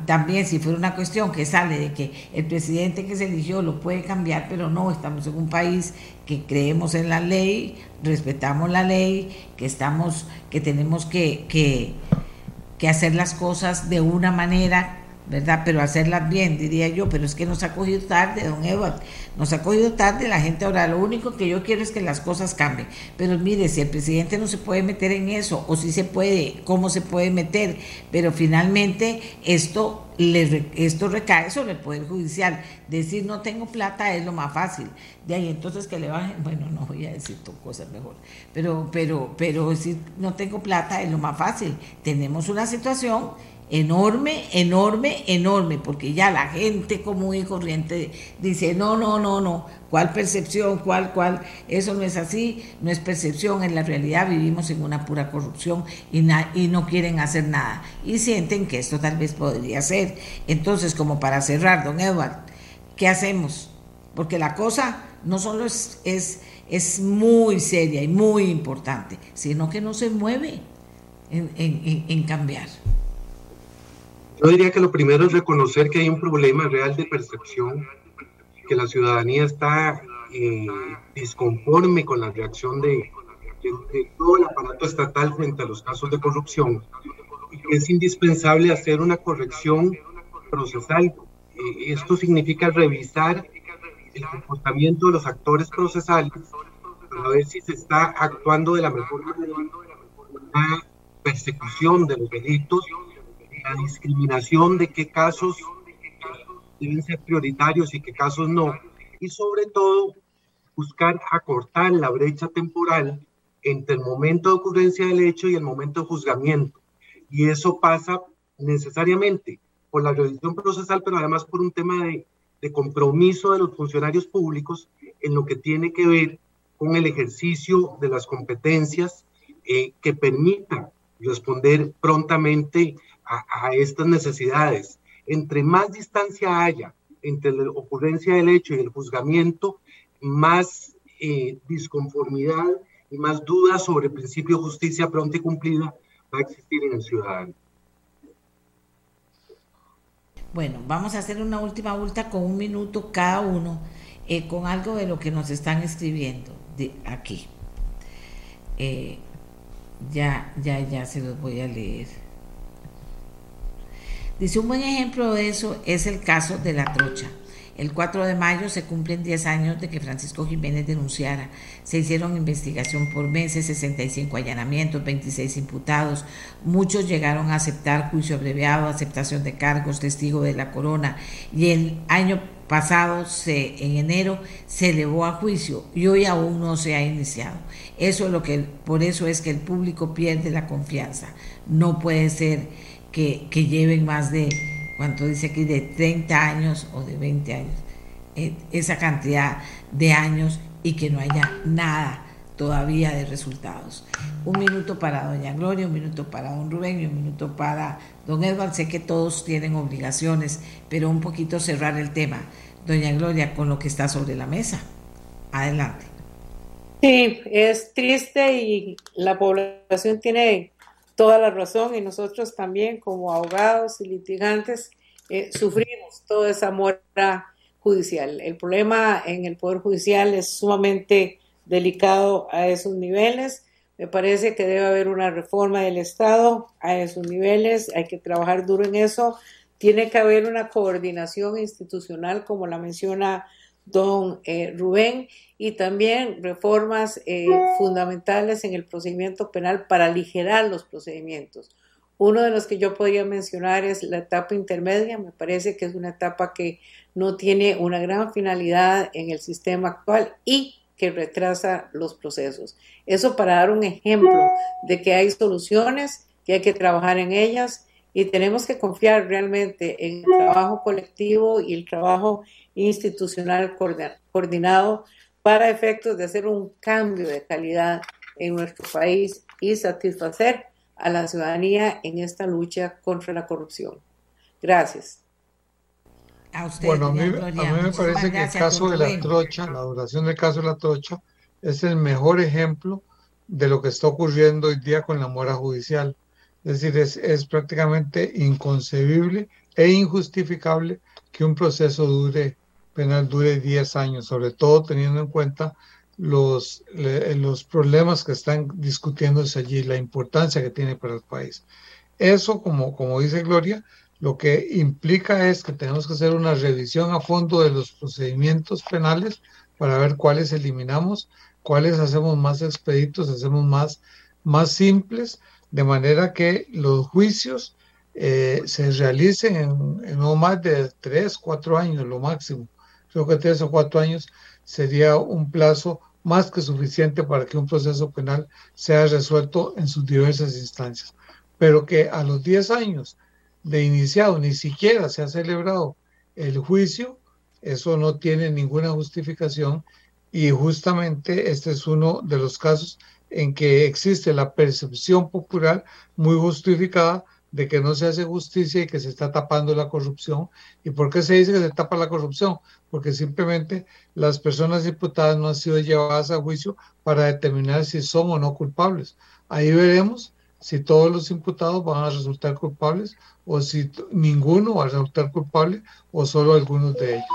también si fuera una cuestión que sale de que el presidente que se eligió lo puede cambiar, pero no, estamos en un país que creemos en la ley, respetamos la ley, que estamos, que tenemos que, que, que hacer las cosas de una manera ¿verdad? Pero hacerlas bien, diría yo, pero es que nos ha cogido tarde, don Edward, nos ha cogido tarde la gente ahora, lo único que yo quiero es que las cosas cambien, pero mire, si el presidente no se puede meter en eso, o si se puede, cómo se puede meter, pero finalmente esto, le, esto recae sobre el Poder Judicial, decir no tengo plata es lo más fácil, de ahí entonces que le bajen, bueno, no voy a decir cosas mejor, pero, pero, pero decir no tengo plata es lo más fácil, tenemos una situación enorme, enorme, enorme, porque ya la gente común y corriente dice, no, no, no, no, ¿cuál percepción? ¿Cuál, cuál? Eso no es así, no es percepción, en la realidad vivimos en una pura corrupción y, no quieren hacer nada y sienten que esto tal vez podría ser. Entonces, como para cerrar, don Edward, ¿qué hacemos? Porque la cosa no solo es, es, es muy seria y muy importante, sino que no se mueve en, en, en cambiar. Yo diría que lo primero es reconocer que hay un problema real de percepción, que la ciudadanía está eh, disconforme con la reacción de, todo el aparato estatal frente a los casos de corrupción. Y es indispensable hacer una corrección procesal. Eh, esto significa revisar el comportamiento de los actores procesales para ver si se está actuando de la mejor manera, la persecución de los delitos la discriminación de qué casos deben ser prioritarios y qué casos no. Y sobre todo, buscar acortar la brecha temporal entre el momento de ocurrencia del hecho y el momento de juzgamiento. Y eso pasa necesariamente por la revisión procesal, pero además por un tema de, de compromiso de los funcionarios públicos en lo que tiene que ver con el ejercicio de las competencias eh, que permitan responder prontamente a, estas necesidades. Entre más distancia haya entre la ocurrencia del hecho y el juzgamiento, más eh, disconformidad y más dudas sobre el principio de justicia pronta y cumplida va a existir en el ciudadano. Bueno, vamos a hacer una última vuelta con un minuto cada uno, eh, con algo de lo que nos están escribiendo de aquí. Eh, ya, ya, ya se los voy a leer. Dice, un buen ejemplo de eso es el caso de la trocha. El 4 de mayo se cumplen 10 años de que Francisco Jiménez denunciara. Se hicieron investigación por meses, 65 allanamientos, 26 imputados. Muchos llegaron a aceptar juicio abreviado, aceptación de cargos, testigo de la corona. Y el año pasado, en enero, se elevó a juicio y hoy aún no se ha iniciado. Eso es lo que, por eso es que el público pierde la confianza. No puede ser que, lleven más de cuánto dice aquí, de 30 años o de 20 años, eh, esa cantidad de años y que no haya nada todavía de resultados. Un minuto para doña Gloria, un minuto para don Rubén y un minuto para don Edward. Sé que todos tienen obligaciones, pero un poquito cerrar el tema. Doña Gloria, con lo que está sobre la mesa. Adelante. Sí, es triste y la población tiene toda la razón y nosotros también como abogados y litigantes eh, sufrimos toda esa muerte judicial. El problema en el Poder Judicial es sumamente delicado a esos niveles. Me parece que debe haber una reforma del Estado a esos niveles, hay que trabajar duro en eso. Tiene que haber una coordinación institucional, como la menciona don eh, Rubén, y también reformas eh, fundamentales en el procedimiento penal para aligerar los procedimientos. Uno de los que yo podría mencionar es la etapa intermedia, me parece que es una etapa que no tiene una gran finalidad en el sistema actual y que retrasa los procesos. Eso para dar un ejemplo de que hay soluciones, que hay que trabajar en ellas y tenemos que confiar realmente en el trabajo colectivo y el trabajo institucional coordinado para efectos de hacer un cambio de calidad en nuestro país y satisfacer a la ciudadanía en esta lucha contra la corrupción. Gracias. A usted, bueno, a mí, me parece que el caso de la trocha, la duración del caso de la trocha, es el mejor ejemplo de lo que está ocurriendo hoy día con la mora judicial. Es decir, es, es prácticamente inconcebible e injustificable que un proceso penal dure 10 años, sobre todo teniendo en cuenta los, los problemas que están discutiéndose allí, la importancia que tiene para el país. Eso, como, como dice Gloria, lo que implica es que tenemos que hacer una revisión a fondo de los procedimientos penales para ver cuáles eliminamos, cuáles hacemos más expeditos, hacemos más, más simples, de manera que los juicios eh, se realicen en, no más de tres, cuatro años, lo máximo. Creo que tres o cuatro años sería un plazo más que suficiente para que un proceso penal sea resuelto en sus diversas instancias. Pero que a los 10 años de iniciado ni siquiera se ha celebrado el juicio, eso no tiene ninguna justificación y justamente este es uno de los casos en que existe la percepción popular muy justificada de que no se hace justicia y que se está tapando la corrupción. ¿Y por qué se dice que se tapa la corrupción? Porque simplemente las personas imputadas no han sido llevadas a juicio para determinar si son o no culpables. Ahí veremos si todos los imputados van a resultar culpables o si ninguno va a resultar culpable o solo algunos de ellos.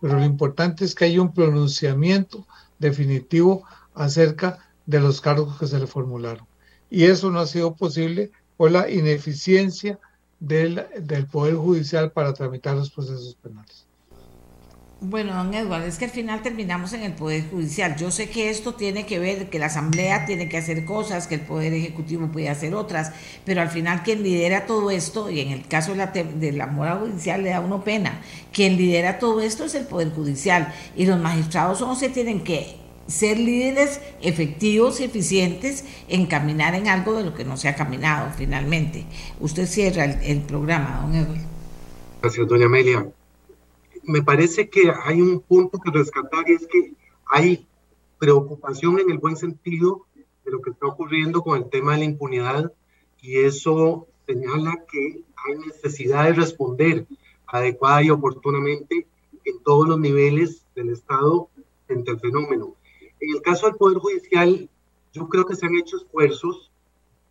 Pero lo importante es que haya un pronunciamiento definitivo acerca de los cargos que se le formularon. Y eso no ha sido posible o la ineficiencia del, del Poder Judicial para tramitar los procesos penales. Bueno, don Eduardo, es que al final terminamos en el Poder Judicial. Yo sé que esto tiene que ver, que la Asamblea tiene que hacer cosas, que el Poder Ejecutivo puede hacer otras, pero al final quien lidera todo esto, y en el caso de la, de la mora judicial le da uno pena, quien lidera todo esto es el Poder Judicial, y los magistrados son los que tienen que ser líderes efectivos y eficientes en caminar en algo de lo que no se ha caminado finalmente. Usted cierra el, programa, don Edwin. Gracias, doña Amelia. Me parece que hay un punto que rescatar y es que hay preocupación en el buen sentido de lo que está ocurriendo con el tema de la impunidad y eso señala que hay necesidad de responder adecuada y oportunamente en todos los niveles del Estado frente al fenómeno. En el caso del Poder Judicial, yo creo que se han hecho esfuerzos,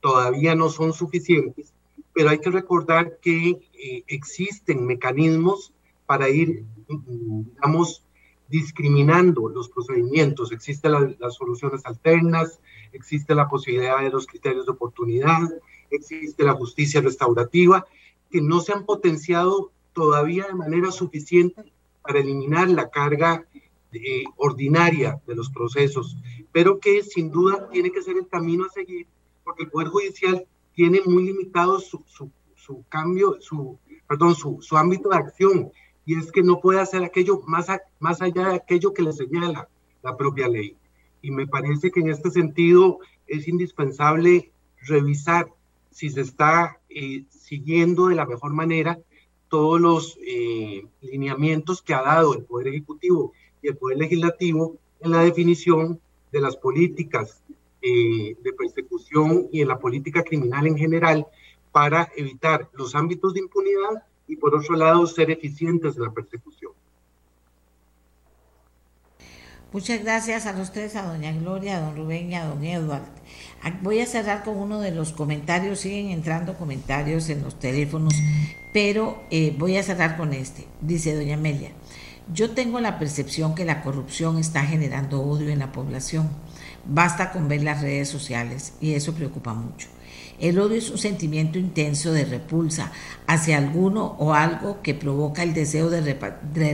todavía no son suficientes, pero hay que recordar que eh, existen mecanismos para ir, digamos, discriminando los procedimientos. Existen las soluciones alternas, existe la posibilidad de los criterios de oportunidad, existe la justicia restaurativa, que no se han potenciado todavía de manera suficiente para eliminar la carga eh, ordinaria de los procesos, pero que sin duda tiene que ser el camino a seguir, porque el Poder Judicial tiene muy limitado su, su, su cambio, su, perdón, su, su, ámbito de acción, y es que no puede hacer aquello más, más allá de aquello que le señala la propia ley. Y me parece que en este sentido es indispensable revisar si se está eh, siguiendo de la mejor manera todos los eh, lineamientos que ha dado el Poder Ejecutivo y el Poder Legislativo en la definición de las políticas eh, de persecución y en la política criminal en general para evitar los ámbitos de impunidad y por otro lado ser eficientes en la persecución. Muchas gracias a los tres, a doña Gloria, a don Rubén y a don Eduardo. Ah, voy a cerrar con uno de los comentarios, siguen entrando comentarios en los teléfonos, pero eh, voy a cerrar con este. Dice doña Amelia, yo tengo la percepción que la corrupción está generando odio en la población. Basta con ver las redes sociales y eso preocupa mucho. El odio es un sentimiento intenso de repulsa hacia alguno o algo que provoca el deseo de,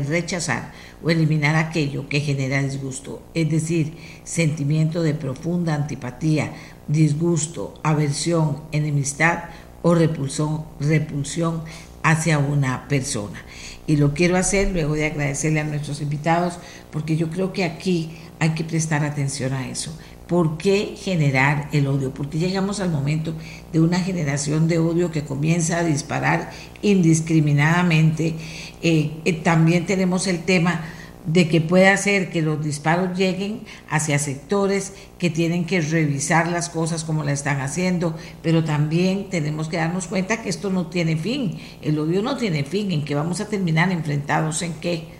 rechazar o eliminar aquello que genera disgusto, es decir, sentimiento de profunda antipatía, disgusto, aversión, enemistad o repulsión, hacia una persona. Y lo quiero hacer luego de agradecerle a nuestros invitados, porque yo creo que aquí hay que prestar atención a eso. ¿Por qué generar el odio? Porque llegamos al momento de una generación de odio que comienza a disparar indiscriminadamente. Eh, eh, también tenemos el tema de que puede hacer que los disparos lleguen hacia sectores que tienen que revisar las cosas como la están haciendo, pero también tenemos que darnos cuenta que esto no tiene fin, el odio no tiene fin, en que vamos a terminar enfrentados en qué.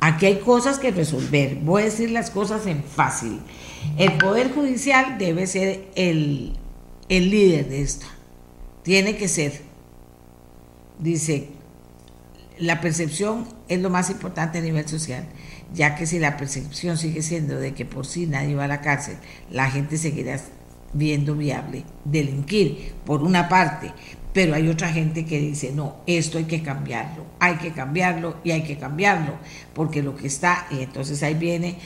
Aquí hay cosas que resolver, voy a decir las cosas en fácil. El Poder Judicial debe ser el, líder de esto. Tiene que ser. Dice, la percepción es lo más importante a nivel social, ya que si la percepción sigue siendo de que por sí nadie va a la cárcel, la gente seguirá viendo viable delinquir, por una parte, pero hay otra gente que dice, no, esto hay que cambiarlo, hay que cambiarlo y hay que cambiarlo, porque lo que está, y entonces ahí viene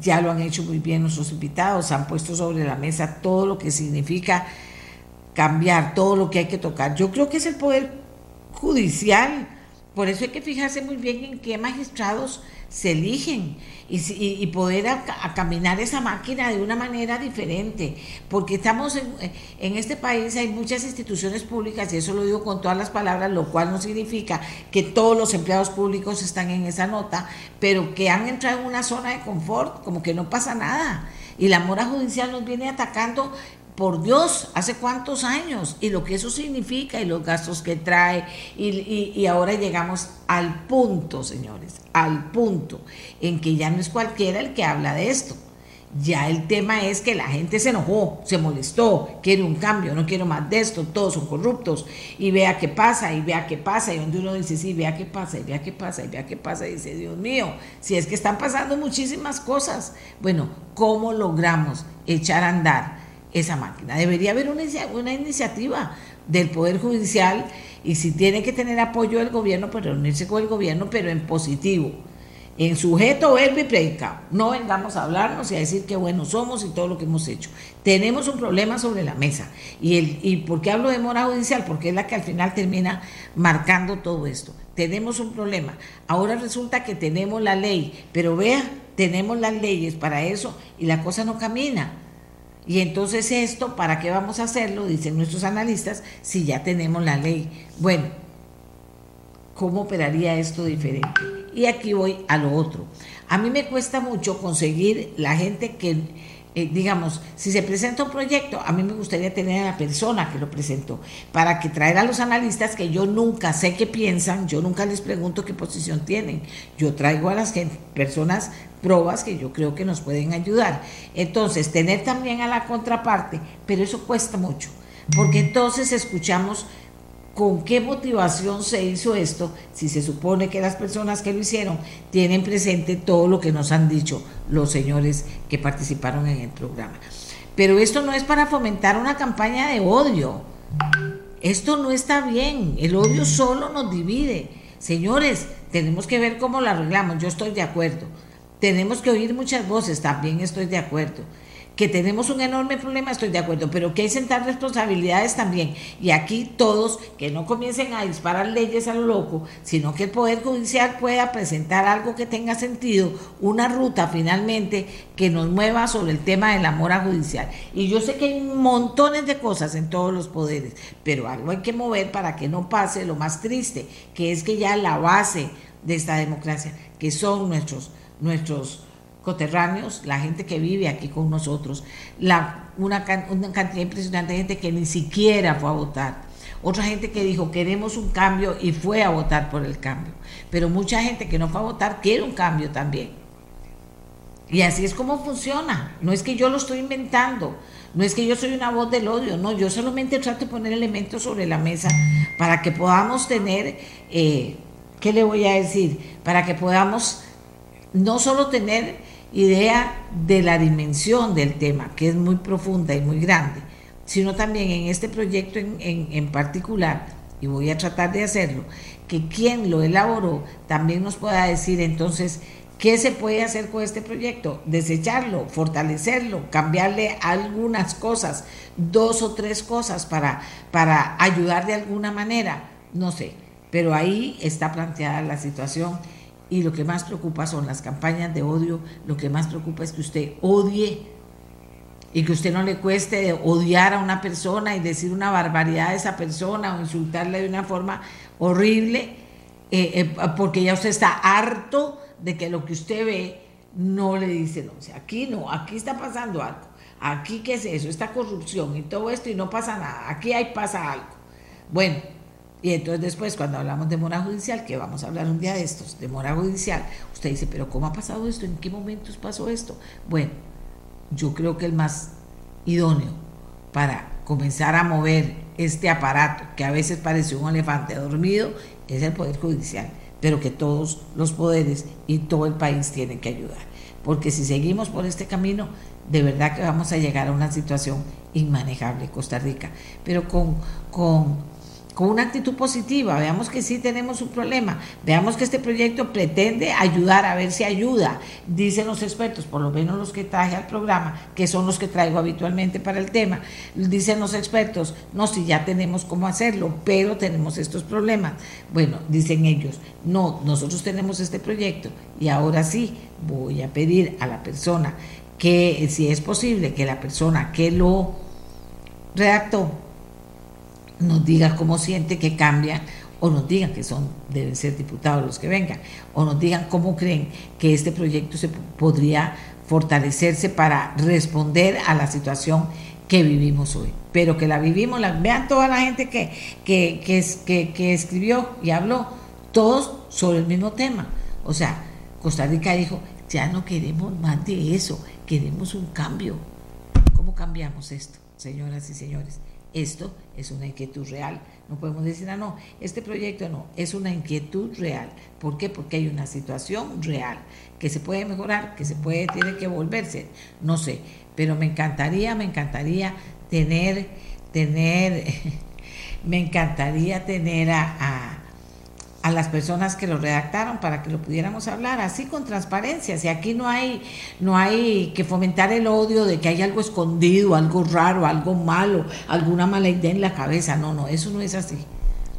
ya lo han hecho muy bien nuestros invitados, han puesto sobre la mesa todo lo que significa cambiar, todo lo que hay que tocar. Yo creo que es el poder judicial, por eso hay que fijarse muy bien en qué magistrados se eligen y, poder caminar esa máquina de una manera diferente, porque estamos en, en, este país, hay muchas instituciones públicas, y eso lo digo con todas las palabras, lo cual no significa que todos los empleados públicos están en esa nota, pero que han entrado en una zona de confort, como que no pasa nada. Y la mora judicial nos viene atacando por Dios, hace cuántos años y lo que eso significa y los gastos que trae y, ahora llegamos al punto, señores, al punto en que ya no es cualquiera el que habla de esto. Ya el tema es que la gente se enojó, se molestó, quiere un cambio, no quiero más de esto, todos son corruptos y vea qué pasa y vea qué pasa y donde uno dice sí, vea qué pasa y vea qué pasa y vea qué pasa y dice Dios mío, si es que están pasando muchísimas cosas. Bueno, ¿cómo logramos echar a andar? Esa máquina. Debería haber una, una iniciativa del Poder Judicial y si tiene que tener apoyo del gobierno, pues reunirse con el gobierno, pero en positivo, en sujeto, verbo y predicado. No vengamos a hablarnos y a decir qué buenos somos y todo lo que hemos hecho. Tenemos un problema sobre la mesa. ¿Y, el, y por qué hablo de mora judicial? Porque es la que al final termina marcando todo esto. Tenemos un problema. Ahora resulta que tenemos la ley, pero vea, tenemos las leyes para eso y la cosa no camina. Y entonces esto, ¿para qué vamos a hacerlo? Dicen nuestros analistas, si ya tenemos la ley. Bueno, cómo operaría esto diferente. Y aquí voy a lo otro. A mí me cuesta mucho conseguir la gente que eh, digamos, si se presenta un proyecto, a mí me gustaría tener a la persona que lo presentó, para que traer a los analistas que yo nunca sé qué piensan, yo nunca les pregunto qué posición tienen, yo traigo a las personas pruebas que yo creo que nos pueden ayudar. Entonces, tener también a la contraparte, pero eso cuesta mucho, porque entonces escuchamos con qué motivación se hizo esto, si se supone que las personas que lo hicieron tienen presente todo lo que nos han dicho los señores que participaron en el programa. Pero esto no es para fomentar una campaña de odio. Esto no está bien. El odio solo nos divide. Señores, tenemos que ver cómo lo arreglamos. Yo estoy de acuerdo. Tenemos que oír muchas voces. También estoy de acuerdo que tenemos un enorme problema, estoy de acuerdo, pero que hay sentar responsabilidades también. Y aquí todos, que no comiencen a disparar leyes a lo loco, sino que el Poder Judicial pueda presentar algo que tenga sentido, una ruta finalmente que nos mueva sobre el tema de la mora judicial. Y yo sé que hay montones de cosas en todos los poderes, pero algo hay que mover para que no pase lo más triste, que es que ya la base de esta democracia, que son nuestros, nuestros coterráneos, la gente que vive aquí con nosotros, una cantidad impresionante de gente que ni siquiera fue a votar. Otra gente que dijo queremos un cambio y fue a votar por el cambio. Pero mucha gente que no fue a votar quiere un cambio también. Y así es como funciona. No es que yo lo estoy inventando, no es que yo soy una voz del odio, no, yo solamente trato de poner elementos sobre la mesa para que podamos tener, eh, ¿qué le voy a decir? Para que podamos no solo tener idea de la dimensión del tema, que es muy profunda y muy grande, sino también en este proyecto en, en, particular, y voy a tratar de hacerlo, que quien lo elaboró también nos pueda decir entonces qué se puede hacer con este proyecto, desecharlo, fortalecerlo, cambiarle algunas cosas, dos o tres cosas para, para ayudar de alguna manera, no sé, pero ahí está planteada la situación y lo que más preocupa son las campañas de odio, lo que más preocupa es que usted odie y que usted no le cueste odiar a una persona y decir una barbaridad a esa persona o insultarle de una forma horrible, eh, eh, porque ya usted está harto de que lo que usted ve no le dice, no, o sea, aquí no, aquí está pasando algo, aquí qué es eso, esta corrupción y todo esto y no pasa nada, aquí hay pasa algo. Bueno, y entonces después, cuando hablamos de mora judicial, que vamos a hablar un día de estos, de mora judicial, usted dice, pero ¿cómo ha pasado esto? ¿En qué momentos pasó esto? Bueno, yo creo que el más idóneo para comenzar a mover este aparato, que a veces parece un elefante dormido, es el Poder Judicial, pero que todos los poderes y todo el país tienen que ayudar. Porque si seguimos por este camino, de verdad que vamos a llegar a una situación inmanejable Costa Rica, pero con, con con una actitud positiva, veamos que sí tenemos un problema, veamos que este proyecto pretende ayudar, a ver si ayuda, dicen los expertos, por lo menos los que traje al programa, que son los que traigo habitualmente para el tema, dicen los expertos, no, si ya tenemos cómo hacerlo, pero tenemos estos problemas. Bueno, dicen ellos, no, nosotros tenemos este proyecto y ahora sí voy a pedir a la persona que, si es posible, que la persona que lo redactó, nos diga cómo siente que cambia o nos digan que son deben ser diputados los que vengan o nos digan cómo creen que este proyecto se podría fortalecerse para responder a la situación que vivimos hoy, pero que la vivimos, la, vean toda la gente que, que, que, que escribió y habló, todos sobre el mismo tema. O sea, Costa Rica dijo, ya no queremos más de eso, queremos un cambio. ¿Cómo cambiamos esto, señoras y señores? Esto es una inquietud real. No podemos decir, ah, no, este proyecto no, es una inquietud real. ¿Por qué? Porque hay una situación real que se puede mejorar, que se puede, tiene que volverse, no sé. Pero me encantaría, me encantaría tener, tener, me encantaría tener a a las personas que lo redactaron para que lo pudiéramos hablar así con transparencia. Si aquí no hay, no hay que fomentar el odio de que hay algo escondido, algo raro, algo malo, alguna mala idea en la cabeza. No, no, eso no es así.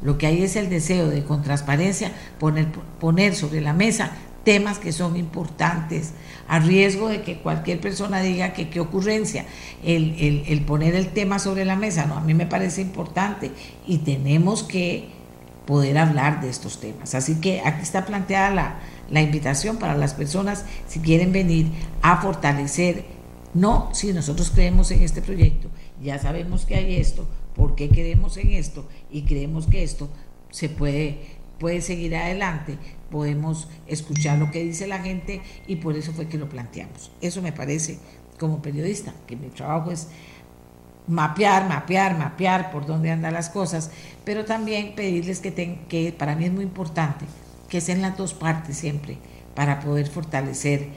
Lo que hay es el deseo de con transparencia poner, poner sobre la mesa temas que son importantes, a riesgo de que cualquier persona diga que qué ocurrencia, el, el, el poner el tema sobre la mesa, no, a mí me parece importante y tenemos que poder hablar de estos temas. Así que aquí está planteada la, la invitación para las personas si quieren venir a fortalecer, no si nosotros creemos en este proyecto, ya sabemos que hay esto, por qué creemos en esto y creemos que esto se puede, puede seguir adelante, podemos escuchar lo que dice la gente y por eso fue que lo planteamos. Eso me parece como periodista, que mi trabajo es mapear, mapear, mapear por dónde andan las cosas, pero también pedirles que, ten, que para mí es muy importante que sean las dos partes siempre para poder fortalecer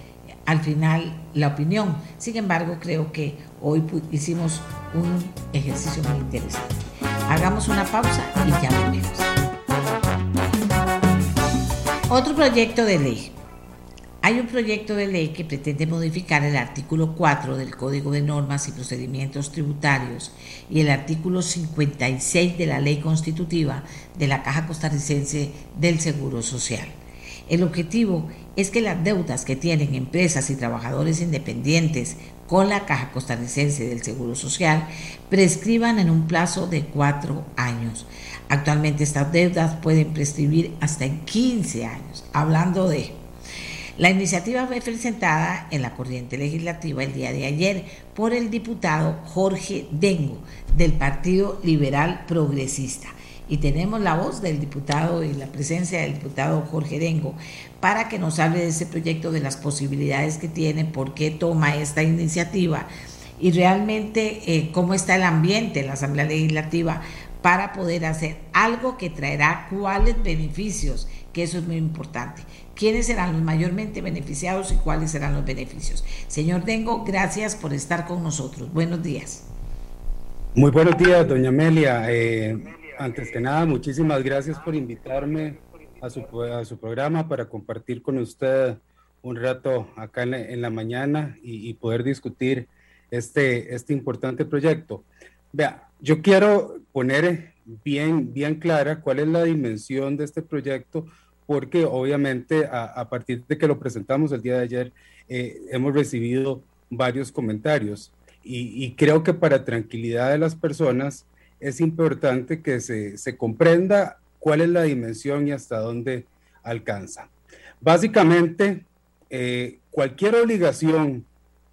al final la opinión. Sin embargo, creo que hoy hicimos un ejercicio muy interesante. Hagamos una pausa y ya volvemos. Otro proyecto de ley. Hay un proyecto de ley que pretende modificar el artículo 4 del Código de Normas y Procedimientos Tributarios y el artículo 56 de la Ley Constitutiva de la Caja Costarricense del Seguro Social. El objetivo es que las deudas que tienen empresas y trabajadores independientes con la Caja Costarricense del Seguro Social prescriban en un plazo de cuatro años. Actualmente estas deudas pueden prescribir hasta en 15 años. Hablando de la iniciativa fue presentada en la corriente legislativa el día de ayer por el diputado Jorge Dengo del Partido Liberal Progresista. Y tenemos la voz del diputado y la presencia del diputado Jorge Dengo para que nos hable de ese proyecto, de las posibilidades que tiene, por qué toma esta iniciativa y realmente eh, cómo está el ambiente en la Asamblea Legislativa para poder hacer algo que traerá cuáles beneficios, que eso es muy importante quiénes serán los mayormente beneficiados y cuáles serán los beneficios. Señor Dengo, gracias por estar con nosotros. Buenos días. Muy buenos días, doña Amelia. Eh, antes que nada, muchísimas gracias por invitarme a su, programa para compartir con usted un rato acá en la, mañana y, y, poder discutir este, este importante proyecto. Vea, yo quiero poner bien, bien clara cuál es la dimensión de este proyecto, porque obviamente a, partir de que lo presentamos el día de ayer, eh, hemos recibido varios comentarios y, creo que para tranquilidad de las personas es importante que se, se comprenda cuál es la dimensión y hasta dónde alcanza. Básicamente, eh, cualquier obligación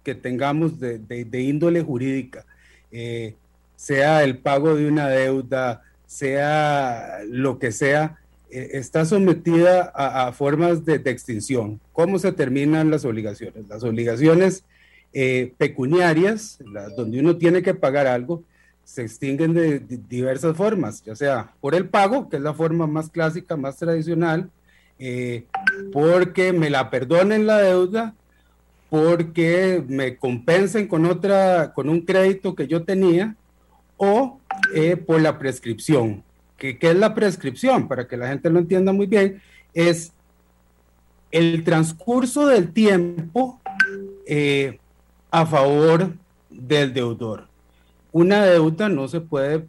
que tengamos de, de, índole jurídica, eh, sea el pago de una deuda, sea lo que sea, está sometida a, formas de, extinción. ¿Cómo se terminan las obligaciones? Las obligaciones eh, pecuniarias, donde uno tiene que pagar algo, se extinguen de, diversas formas, ya sea por el pago, que es la forma más clásica, más tradicional, eh, porque me la perdonen la deuda, porque me compensen con otra, con un crédito que yo tenía, o por la prescripción. ¿Qué, es la prescripción? Para que la gente lo entienda muy bien, es el transcurso del tiempo eh, a favor del deudor. Una deuda no, se puede,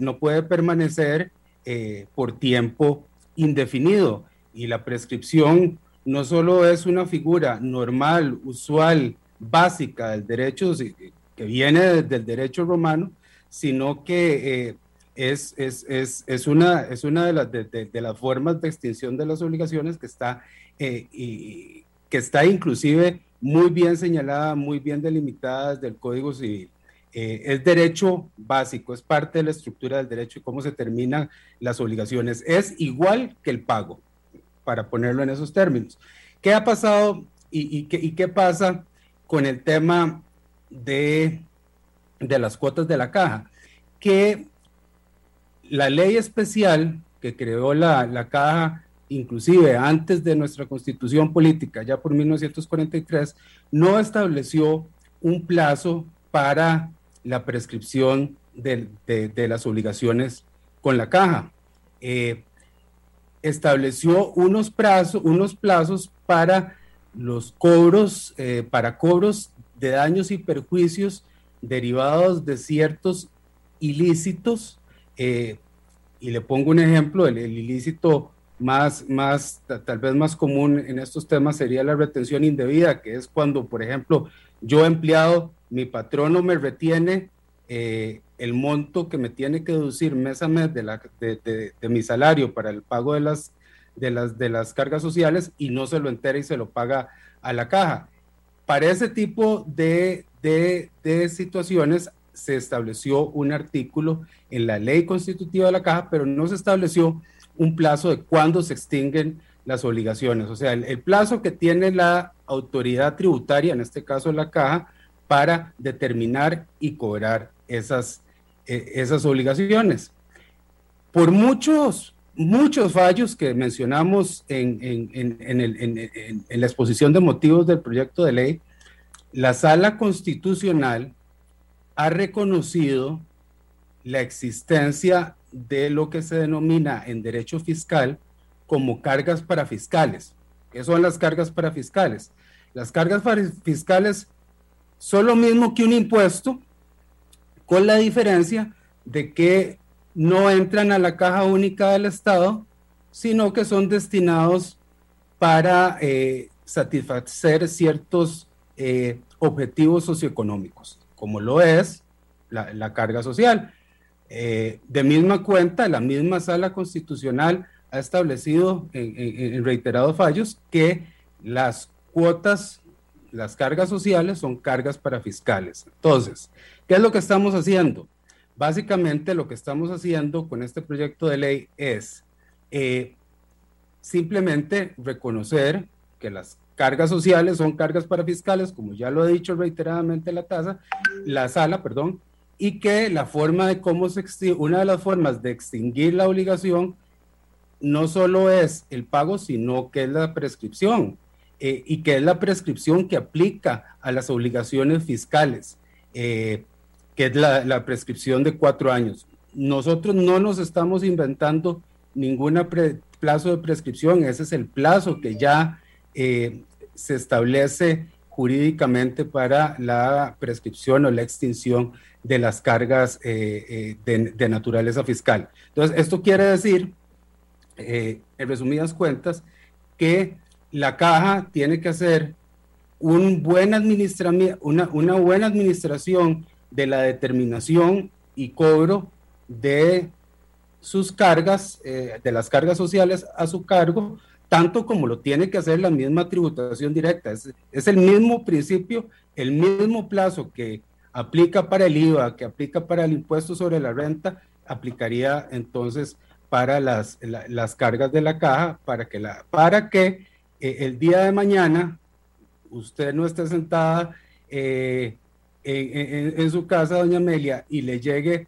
no puede permanecer eh, por tiempo indefinido y la prescripción no solo es una figura normal, usual, básica del derecho que viene del derecho romano, sino que eh, es, es, es, es, una, es una de, las, de, las formas de extinción de las obligaciones que está, eh, y, que está inclusive muy bien señalada, muy bien delimitada del Código Civil. Eh, es derecho básico, es parte de la estructura del derecho y cómo se terminan las obligaciones. Es igual que el pago, para ponerlo en esos términos. ¿Qué ha pasado y, y, qué, y qué, pasa con el tema de, de las cuotas de la caja? Que la ley especial que creó la, caja, inclusive antes de nuestra constitución política, ya por 1943, no estableció un plazo para la prescripción de, las obligaciones con la caja. Eh, estableció unos, plazos, unos plazos para los cobros, eh, para cobros de daños y perjuicios derivados de ciertos ilícitos eh, y le pongo un ejemplo, el, ilícito más, más, tal vez más común en estos temas sería la retención indebida, que es cuando, por ejemplo, yo empleado, mi patrono me retiene eh, el monto que me tiene que deducir mes a mes de, la, de, mi salario para el pago de las, de, las, de las cargas sociales y no se lo entera y se lo paga a la caja. Para ese tipo de, de situaciones se estableció un artículo en la ley constitutiva de la caja, pero no se estableció un plazo de cuándo se extinguen las obligaciones. O sea, el, plazo que tiene la autoridad tributaria, en este caso la caja, para determinar y cobrar esas, eh, esas obligaciones. Por muchos, muchos fallos que mencionamos en, en, en, la exposición de motivos del proyecto de ley, la sala constitucional ha reconocido la existencia de lo que se denomina en derecho fiscal como cargas para fiscales. ¿Qué son las cargas para fiscales? Las cargas fiscales son lo mismo que un impuesto, con la diferencia de que no entran a la caja única del Estado, sino que son destinados para eh, satisfacer ciertos eh, objetivos socioeconómicos, como lo es la carga social. Eh, de misma cuenta, la misma sala constitucional ha establecido en, reiterados fallos que las cuotas, las cargas sociales son cargas para fiscales. Entonces, ¿qué es lo que estamos haciendo? Básicamente lo que estamos haciendo con este proyecto de ley es eh, simplemente reconocer que las cargas sociales son cargas para fiscales, como ya lo ha dicho reiteradamente la tasa, la sala, perdón, y que la forma de cómo se una de las formas de extinguir la obligación no solo es el pago, sino que es la prescripción eh, y que es la prescripción que aplica a las obligaciones fiscales, eh, que es la, prescripción de cuatro años. Nosotros no nos estamos inventando ningún plazo de prescripción, ese es el plazo que ya eh, se establece jurídicamente para la prescripción o la extinción de las cargas eh, eh, de, naturaleza fiscal. Entonces, esto quiere decir, en resumidas cuentas, que la caja tiene que hacer un buen una buena administración de la determinación y cobro de sus cargas, de las cargas sociales a su cargo, tanto como lo tiene que hacer la misma tributación directa. Es, es el mismo principio, el mismo plazo que aplica para el IVA, que aplica para el impuesto sobre la renta, aplicaría entonces para las, las cargas de la caja, para que, la, para que eh, el día de mañana usted no esté sentada eh, en, su casa, doña Amelia, y le llegue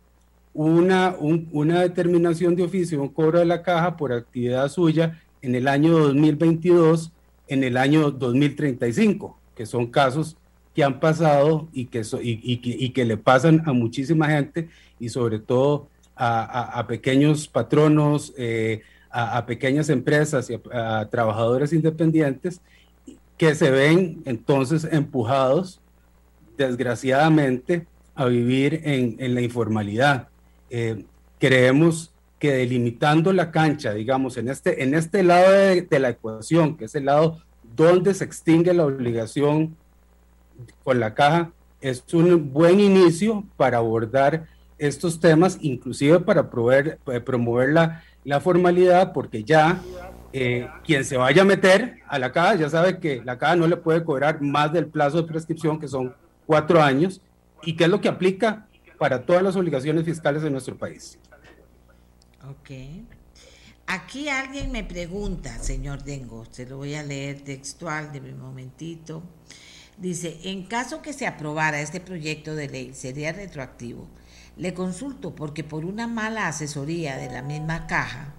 una, una determinación de oficio, un cobro de la caja por actividad suya en el año 2022, en el año 2035, que son casos que han pasado y que, y, que le pasan a muchísima gente y sobre todo a, pequeños patronos, eh, a, pequeñas empresas y a, trabajadores independientes que se ven entonces empujados, desgraciadamente, a vivir en, la informalidad. Eh, creemos que delimitando la cancha, digamos, en este, en este lado de, la ecuación, que es el lado donde se extingue la obligación con la caja, es un buen inicio para abordar estos temas, inclusive para eh, promover la, la formalidad, porque ya eh, quien se vaya a meter a la caja ya sabe que la caja no le puede cobrar más del plazo de prescripción, que son cuatro años, y que es lo que aplica para todas las obligaciones fiscales de nuestro país. Ok. Aquí alguien me pregunta, señor Dengo, se lo voy a leer textual de mi momentito. Dice, en caso que se aprobara este proyecto de ley, sería retroactivo. Le consulto porque por una mala asesoría de la misma caja,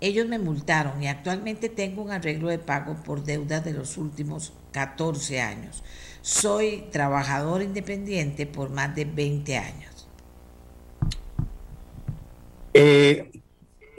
ellos me multaron y actualmente tengo un arreglo de pago por deuda de los últimos 14 años. Soy trabajador independiente por más de 20 años. Eh,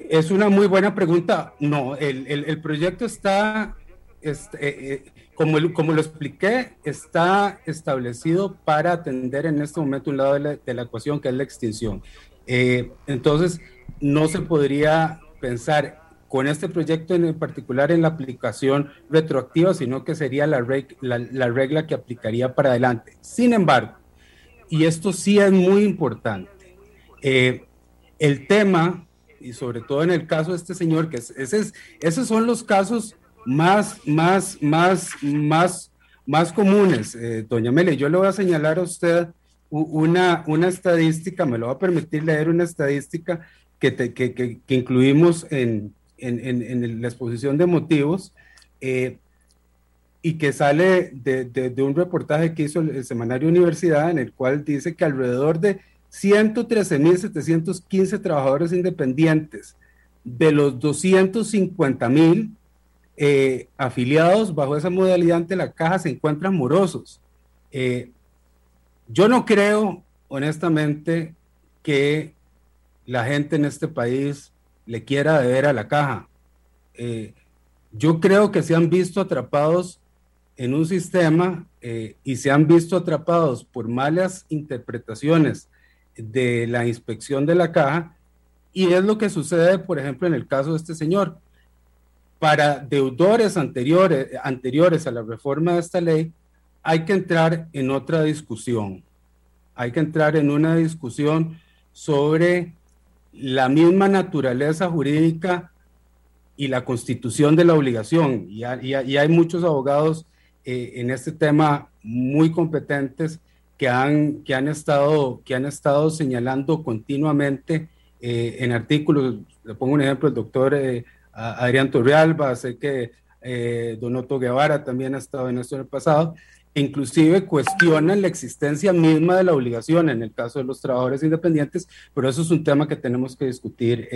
es una muy buena pregunta. No, el, proyecto está, este, eh, eh, como, como lo expliqué, está establecido para atender en este momento un lado de la, ecuación que es la extinción. entonces, no se podría pensar con este proyecto en particular en la aplicación retroactiva, sino que sería la, la regla que aplicaría para adelante. Sin embargo, y esto sí es muy importante. Eh, el tema, y sobre todo en el caso de este señor, que ese esos son los casos más, más, más, más, más comunes, eh, doña Mele. Yo le voy a señalar a usted una, una estadística, me lo va a permitir leer una estadística que, que, que, incluimos en, en, en, la exposición de motivos. Eh, y que sale de, de, un reportaje que hizo el, Semanario Universidad, en el cual dice que alrededor de 113.715 trabajadores independientes de los 250.000 eh, afiliados bajo esa modalidad ante la caja se encuentran morosos. Eh, yo no creo, honestamente, que la gente en este país le quiera deber a la caja. Eh, yo creo que se han visto atrapados en un sistema eh, y se han visto atrapados por malas interpretaciones de la inspección de la caja y es lo que sucede, por ejemplo, en el caso de este señor. Para deudores anteriores, anteriores a la reforma de esta ley, hay que entrar en otra discusión. Hay que entrar en una discusión sobre la misma naturaleza jurídica y la constitución de la obligación. Y, hay muchos abogados eh, en este tema muy competentes que han, que han, estado, que han estado señalando continuamente eh, en artículos. Le pongo un ejemplo, el doctor eh, Adrián Torrealba, sé que Donoto Guevara también ha estado en esto en el pasado, e inclusive cuestionan la existencia misma de la obligación en el caso de los trabajadores independientes, pero eso es un tema que tenemos que discutir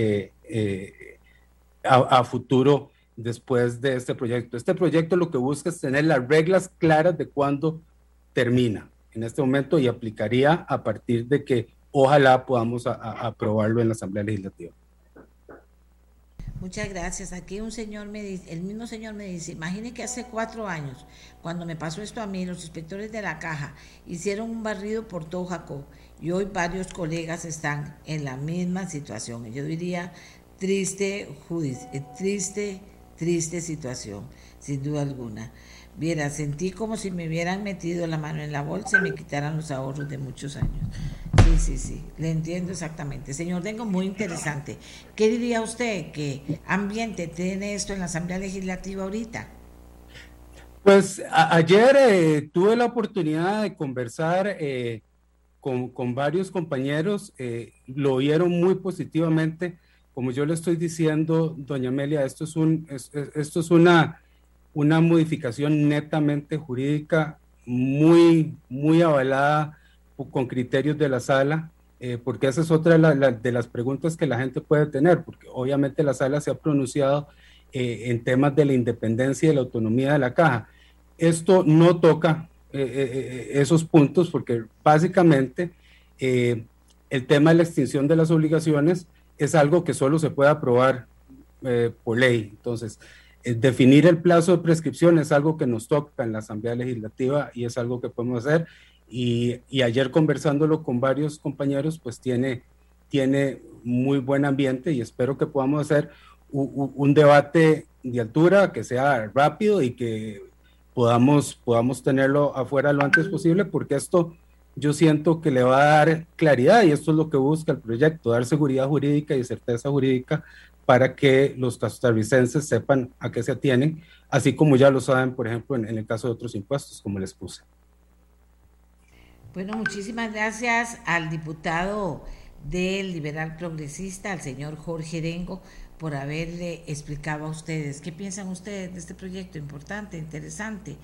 a, a, futuro después de este proyecto. Este proyecto lo que busca es tener las reglas claras de cuándo termina en este momento y aplicaría a partir de que ojalá podamos aprobarlo en la Asamblea Legislativa. Muchas gracias. Aquí un señor me dice, el mismo señor me dice, imagine que hace cuatro años, cuando me pasó esto a mí, los inspectores de la caja hicieron un barrido por todo y hoy varios colegas están en la misma situación. Yo diría triste, eh, triste triste situación, sin duda alguna. Viera, sentí como si me hubieran metido la mano en la bolsa y me quitaran los ahorros de muchos años. Sí, sí, sí, le entiendo exactamente. Señor Dengo, muy interesante. ¿Qué diría usted? ¿Qué ambiente tiene esto en la Asamblea Legislativa ahorita? Pues ayer eh, tuve la oportunidad de conversar eh, con, con, varios compañeros, eh, lo oyeron muy positivamente como yo le estoy diciendo, doña Amelia, esto es, un, esto es una, una modificación netamente jurídica muy, muy avalada con criterios de la sala, eh, porque esa es otra de, las preguntas que la gente puede tener, porque obviamente la sala se ha pronunciado eh, en temas de la independencia y la autonomía de la caja. Esto no toca eh, esos puntos porque básicamente el tema de la extinción de las obligaciones es algo que solo se puede aprobar por ley. Entonces, definir el plazo de prescripción es algo que nos toca en la Asamblea Legislativa y es algo que podemos hacer. Y, ayer conversándolo con varios compañeros, pues tiene, tiene muy buen ambiente y espero que podamos hacer un, debate de altura, que sea rápido y que podamos, podamos tenerlo afuera lo antes posible, porque esto yo siento que le va a dar claridad y esto es lo que busca el proyecto, dar seguridad jurídica y certeza jurídica para que los costarricenses sepan a qué se atienen, así como ya lo saben, por ejemplo, en, el caso de otros impuestos, como les puse. Bueno, muchísimas gracias al diputado del Liberal Progresista, al señor Jorge Rengo, por haberle explicado a ustedes. ¿Qué piensan ustedes de este proyecto importante, interesante?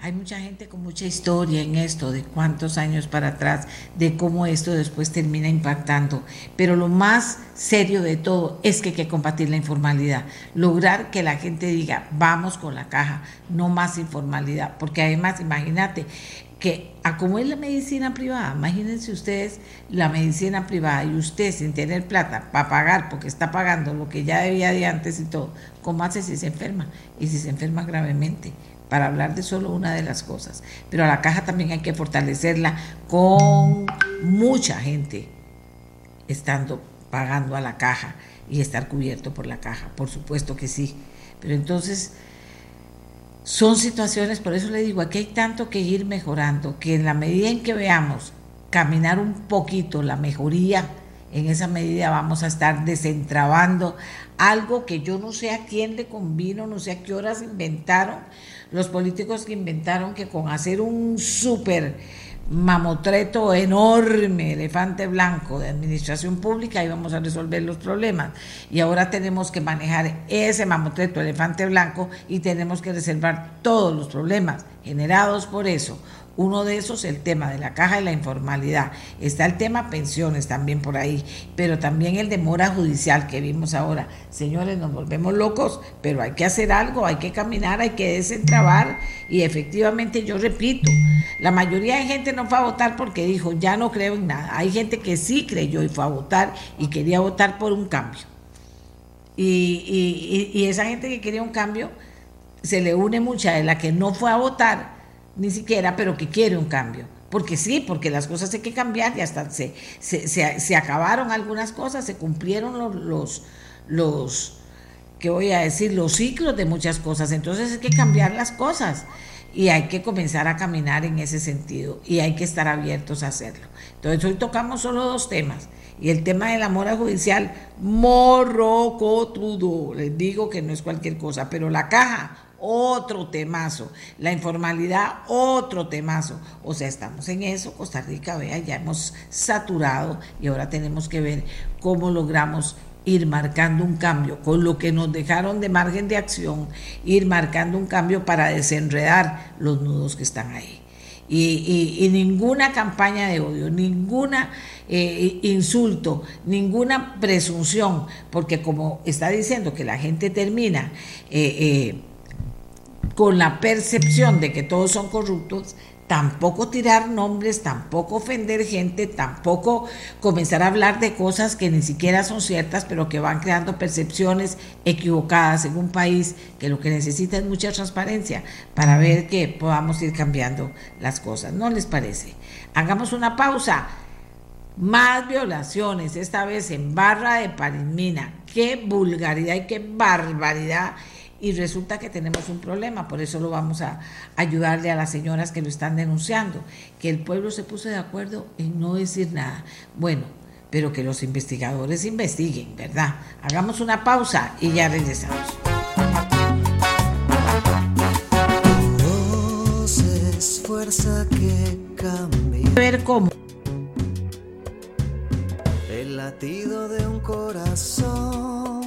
Hay mucha gente con mucha historia en esto, de cuántos años para atrás, de cómo esto después termina impactando. Pero lo más serio de todo es que hay que combatir la informalidad, lograr que la gente diga, vamos con la caja, no más informalidad, porque además, imagínate, que a como es la medicina privada, imagínense ustedes la medicina privada y usted sin tener plata para pagar porque está pagando lo que ya debía de antes y todo, ¿cómo hace si se enferma? Y si se enferma gravemente, para hablar de solo una de las cosas. Pero a la caja también hay que fortalecerla con mucha gente estando pagando a la caja y estar cubierto por la caja, por supuesto que sí. Pero entonces son situaciones, por eso le digo, aquí hay tanto que ir mejorando, que en la medida en que veamos caminar un poquito la mejoría, en esa medida vamos a estar desentrabando algo que yo no sé a quién le convino, no sé a qué horas inventaron los políticos que inventaron que con hacer un súper mamotreto enorme, elefante blanco de administración pública, íbamos a resolver los problemas. Y ahora tenemos que manejar ese mamotreto, elefante blanco, y tenemos que reservar todos los problemas generados por eso. Uno de esos, el tema de la caja y la informalidad. Está el tema pensiones también por ahí, pero también el de mora judicial que vimos ahora. Señores, nos volvemos locos, pero hay que hacer algo, hay que caminar, hay que desentrabar. Y efectivamente, yo repito, la mayoría de gente no fue a votar porque dijo, ya no creo en nada. Hay gente que sí creyó y fue a votar y quería votar por un cambio. Y, y esa gente que quería un cambio, se le une mucha de la que no fue a votar ni siquiera, pero que quiere un cambio. Porque sí, porque las cosas hay que cambiar y hasta se, se, acabaron algunas cosas, se cumplieron los, los, ¿qué voy a decir? Los ciclos de muchas cosas. Entonces hay que cambiar las cosas y hay que comenzar a caminar en ese sentido y hay que estar abiertos a hacerlo. Entonces hoy tocamos solo dos temas. Y el tema de la mora judicial, morrocotudo, les digo que no es cualquier cosa, pero la caja, otro temazo. La informalidad, otro temazo. O sea, estamos en eso. Costa Rica, vea, ya hemos saturado y ahora tenemos que ver cómo logramos ir marcando un cambio, con lo que nos dejaron de margen de acción, ir marcando un cambio para desenredar los nudos que están ahí. Y, ninguna campaña de odio, ninguna eh, insulto, ninguna presunción, porque como está diciendo que la gente termina eh, eh, con la percepción de que todos son corruptos, tampoco tirar nombres, tampoco ofender gente, tampoco comenzar a hablar de cosas que ni siquiera son ciertas, pero que van creando percepciones equivocadas en un país que lo que necesita es mucha transparencia para ver que podamos ir cambiando las cosas. ¿No les parece? Hagamos una pausa. Más violaciones, esta vez en Barra de Parimina. Qué vulgaridad y qué barbaridad y resulta que tenemos un problema, por eso lo vamos a ayudarle a las señoras que lo están denunciando, que el pueblo se puso de acuerdo en no decir nada. Bueno, pero que los investigadores investiguen, ¿verdad? Hagamos una pausa y ya regresamos. fuerza que cambia. Ver cómo. El latido de un corazón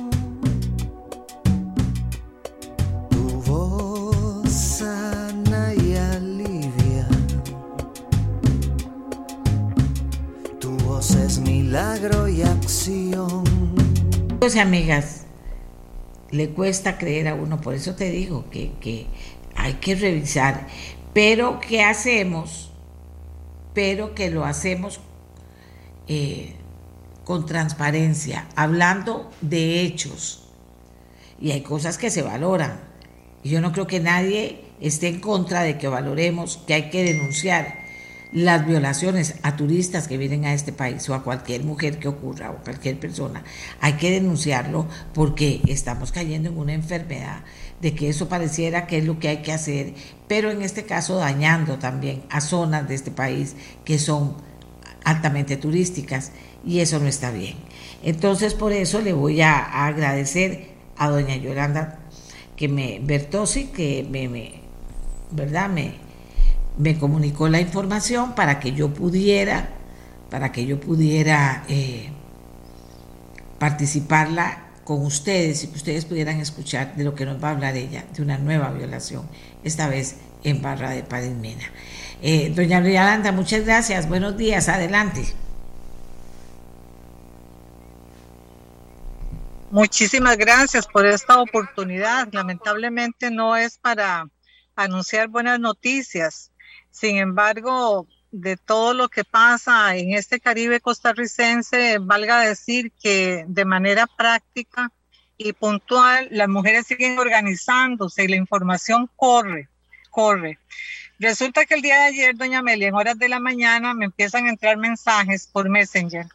es milagro y acción. Pues amigas, le cuesta creer a uno, por eso te digo que, hay que revisar. Pero ¿qué hacemos? Pero que lo hacemos eh, con transparencia, hablando de hechos. Y hay cosas que se valoran. Yo no creo que nadie esté en contra de que valoremos que hay que denunciar las violaciones a turistas que vienen a este país o a cualquier mujer que ocurra o cualquier persona, hay que denunciarlo porque estamos cayendo en una enfermedad de que eso pareciera que es lo que hay que hacer, pero en este caso dañando también a zonas de este país que son altamente turísticas y eso no está bien. Entonces por eso le voy a, agradecer a doña Yolanda que me, Bertosi, que me, me ¿verdad? Me, me comunicó la información para que yo pudiera, para que yo pudiera eh, participarla con ustedes y que ustedes pudieran escuchar de lo que nos va a hablar ella, de una nueva violación, esta vez en Barra de Padimena. Eh, doña Rialanda, muchas gracias, buenos días, adelante. Muchísimas gracias por esta oportunidad. Lamentablemente no es para anunciar buenas noticias, sin embargo, de todo lo que pasa en este Caribe costarricense, valga decir que de manera práctica y puntual, las mujeres siguen organizándose y la información corre, corre. Resulta que el día de ayer, doña Amelia, en horas de la mañana me empiezan a entrar mensajes por Messenger